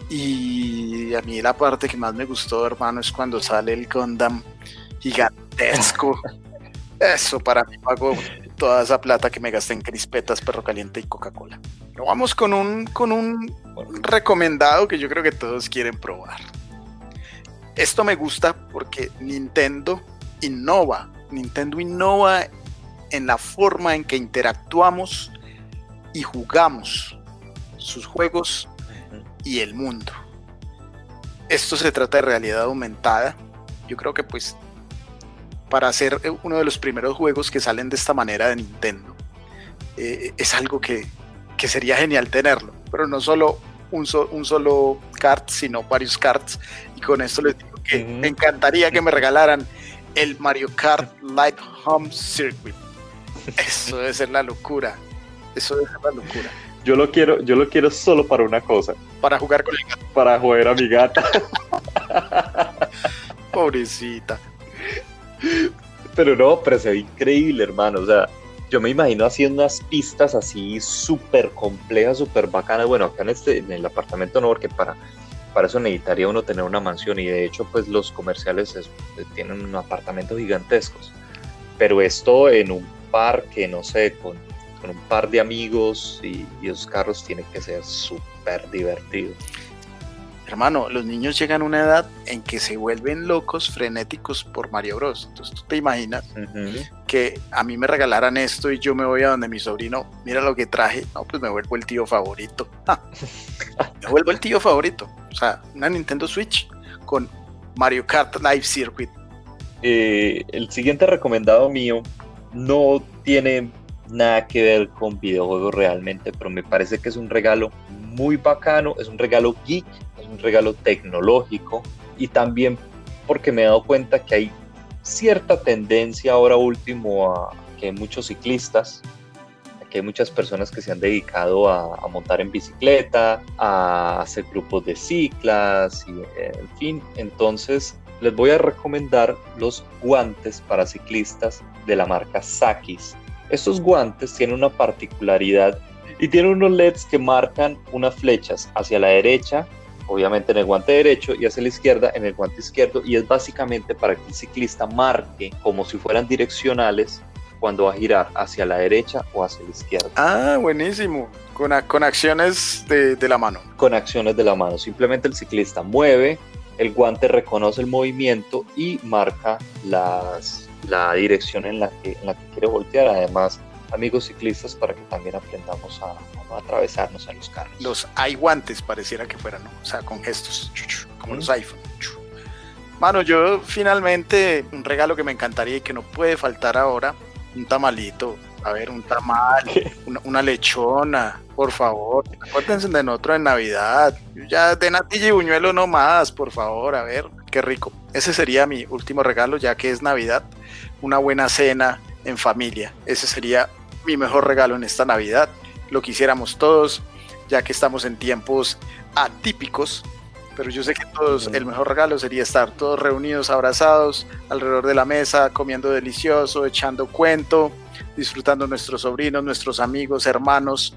y a mí la parte que más me gustó, hermano, es cuando sale el Gundam gigantesco. (laughs) Eso para mí pago toda esa plata que me gasté en crispetas, perro caliente y Coca-Cola. Vamos con un, con un recomendado que yo creo que todos quieren probar. Esto me gusta porque Nintendo innova. Nintendo innova en la forma en que interactuamos y jugamos sus juegos y el mundo. Esto se trata de realidad aumentada. Yo creo que pues para ser uno de los primeros juegos que salen de esta manera de Nintendo, eh, es algo que, que, sería genial tenerlo. Pero no solo un, un, solo kart, sino varios karts. Y con esto les digo que me encantaría que me (laughs) regalaran el Mario Kart Light Home Circuit. Eso debe ser la locura. Eso es una locura. Yo lo quiero, yo lo quiero solo para una cosa. Para jugar con el gato. Para jugar a mi gata. (laughs) Pobrecita. Pero no, pero se ve increíble, hermano. O sea, yo me imagino haciendo unas pistas así súper complejas, súper bacanas. Bueno, acá en, este, en el apartamento no, porque para, para eso necesitaría uno tener una mansión. Y de hecho, pues los comerciales tienen un apartamento gigantescos. Pero esto en un parque, no sé, con un par de amigos y, esos carros tienen que ser súper divertidos. Hermano, los niños llegan a una edad en que se vuelven locos, frenéticos por Mario Bros. Entonces tú te imaginas que a mí me regalaran esto y yo me voy a donde mi sobrino, mira lo que traje, no, pues me vuelvo el tío favorito. (laughs) me vuelvo el tío favorito. O sea, una Nintendo Switch con Mario Kart Live Circuit. Eh, el siguiente recomendado mío no tiene nada que ver con videojuegos realmente, pero me parece que es un regalo muy bacano, es un regalo geek, es un regalo tecnológico y también porque me he dado cuenta que hay cierta tendencia ahora último a que hay muchos ciclistas, que hay muchas personas que se han dedicado a, montar en bicicleta, a hacer grupos de ciclas, y, en fin, entonces les voy a recomendar los guantes para ciclistas de la marca Sakis estos guantes tienen una particularidad y tienen unos LEDs que marcan unas flechas hacia la derecha, obviamente en el guante derecho, y hacia la izquierda en el guante izquierdo, y es básicamente para que el ciclista marque como si fueran direccionales cuando va a girar hacia la derecha o hacia la izquierda. Ah, buenísimo. Con, con acciones de, de la mano. Con acciones de la mano. Simplemente el ciclista mueve, el guante reconoce el movimiento y marca las, la dirección en la que, en la que quiere voltear. Además, amigos ciclistas, para que también aprendamos a, atravesarnos en los carros. Los hay guantes, pareciera que fueran, ¿no? o sea, con gestos, como los iPhone. Mano, yo finalmente, un regalo que me encantaría y que no puede faltar ahora, un tamalito. A ver, un tamal, una, lechona, por favor. Acuérdense de nosotros en Navidad. Ya de natilla y buñuelo no más, por favor. A ver, qué rico. Ese sería mi último regalo, ya que es Navidad una buena cena en familia. Ese sería mi mejor regalo en esta Navidad. Lo quisiéramos todos, ya que estamos en tiempos atípicos. Pero yo sé que todos, el mejor regalo sería estar todos reunidos, abrazados, alrededor de la mesa, comiendo delicioso, echando cuento, disfrutando nuestros sobrinos, nuestros amigos, hermanos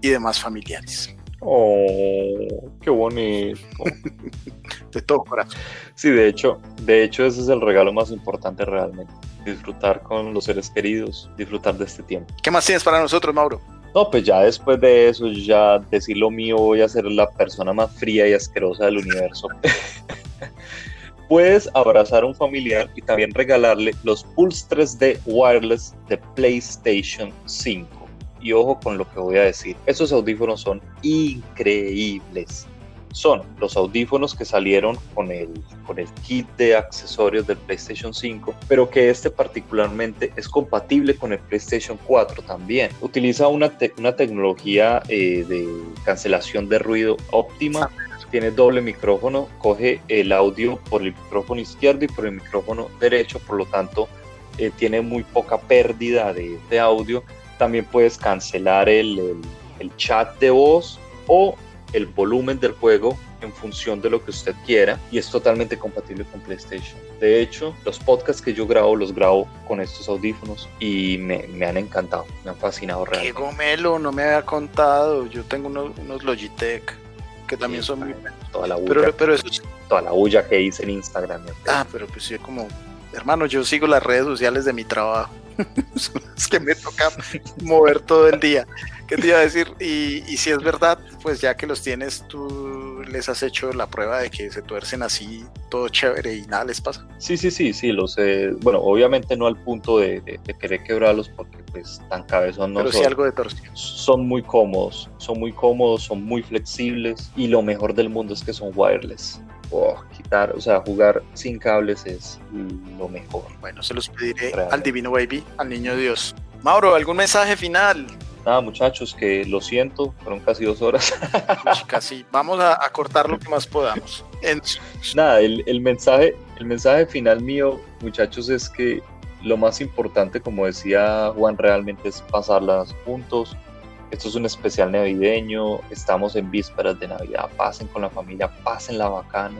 y demás familiares. Oh, qué bonito. (laughs) de todo corazón. Sí, de hecho, de hecho ese es el regalo más importante realmente. Disfrutar con los seres queridos, disfrutar de este tiempo. ¿Qué más tienes para nosotros, Mauro? No, pues ya después de eso, ya decir lo mío, voy a ser la persona más fría y asquerosa del universo. (laughs) Puedes abrazar a un familiar y también regalarle los Pulse 3D Wireless de PlayStation 5. Y ojo con lo que voy a decir, esos audífonos son increíbles son los audífonos que salieron con el, con el kit de accesorios del PlayStation 5, pero que este particularmente es compatible con el PlayStation 4 también. Utiliza una, una tecnología eh, de cancelación de ruido óptima. Tiene doble micrófono, coge el audio por el micrófono izquierdo y por el micrófono derecho, por lo tanto eh, tiene muy poca pérdida de, de audio. También puedes cancelar el, el, el chat de voz o el volumen del juego en función de lo que usted quiera y es totalmente compatible con PlayStation. De hecho, los podcasts que yo grabo los grabo con estos audífonos y me, han encantado, me han fascinado realmente. Qué gomelo, no me había contado. Yo tengo unos, Logitech que también son muy toda la bulla, pero, eso toda la bulla que hice en Instagram. Ah, pero pues sí, como hermano, yo sigo las redes sociales de mi trabajo. (laughs) es que me toca mover todo el día. ¿Qué te iba a decir? Y, si es verdad, pues ya que los tienes, tú les has hecho la prueba de que se tuercen así, todo chévere y nada les pasa. Sí, sí, sí, sí, los sé. Bueno, obviamente no al punto de, querer quebrarlos porque pues tan cabezón no Pero sí algo de torsión. Son muy cómodos, son muy cómodos, son muy flexibles y lo mejor del mundo es que son wireless. Oh, quitar, o sea, jugar sin cables es lo mejor. Bueno, se los pediré al Divino Baby, al Niño Dios. Mauro, ¿algún mensaje final? Nada, muchachos, que lo siento, fueron casi dos horas. (laughs) casi, vamos a, cortar lo que más podamos. Nada, el, el, mensaje, el mensaje final mío, muchachos, es que lo más importante, como decía Juan, realmente es pasarlas juntos. Esto es un especial navideño, estamos en vísperas de Navidad, pasen con la familia, pasen la bacana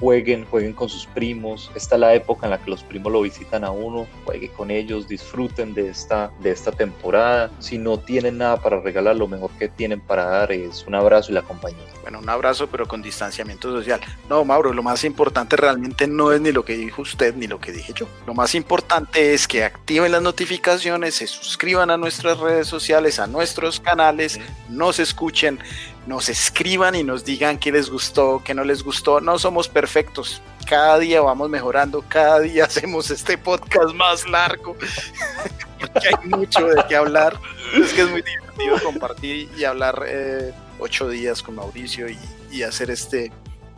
jueguen, jueguen con sus primos. Esta es la época en la que los primos lo visitan a uno, jueguen con ellos, disfruten de esta, de esta temporada. Si no tienen nada para regalar, lo mejor que tienen para dar es un abrazo y la compañía. Bueno, un abrazo, pero con distanciamiento social. No, Mauro, lo más importante realmente no es ni lo que dijo usted ni lo que dije yo. Lo más importante es que activen las notificaciones, se suscriban a nuestras redes sociales, a nuestros canales, nos escuchen nos escriban y nos digan qué les gustó, qué no les gustó. No somos perfectos. Cada día vamos mejorando, cada día (laughs) hacemos este podcast más largo. (laughs) porque hay mucho de qué hablar. Es que es muy divertido compartir y hablar eh, ocho días con Mauricio y, y hacer este,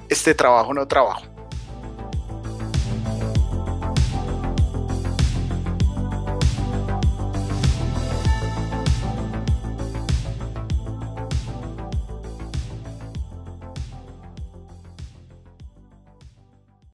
este trabajo, no trabajo.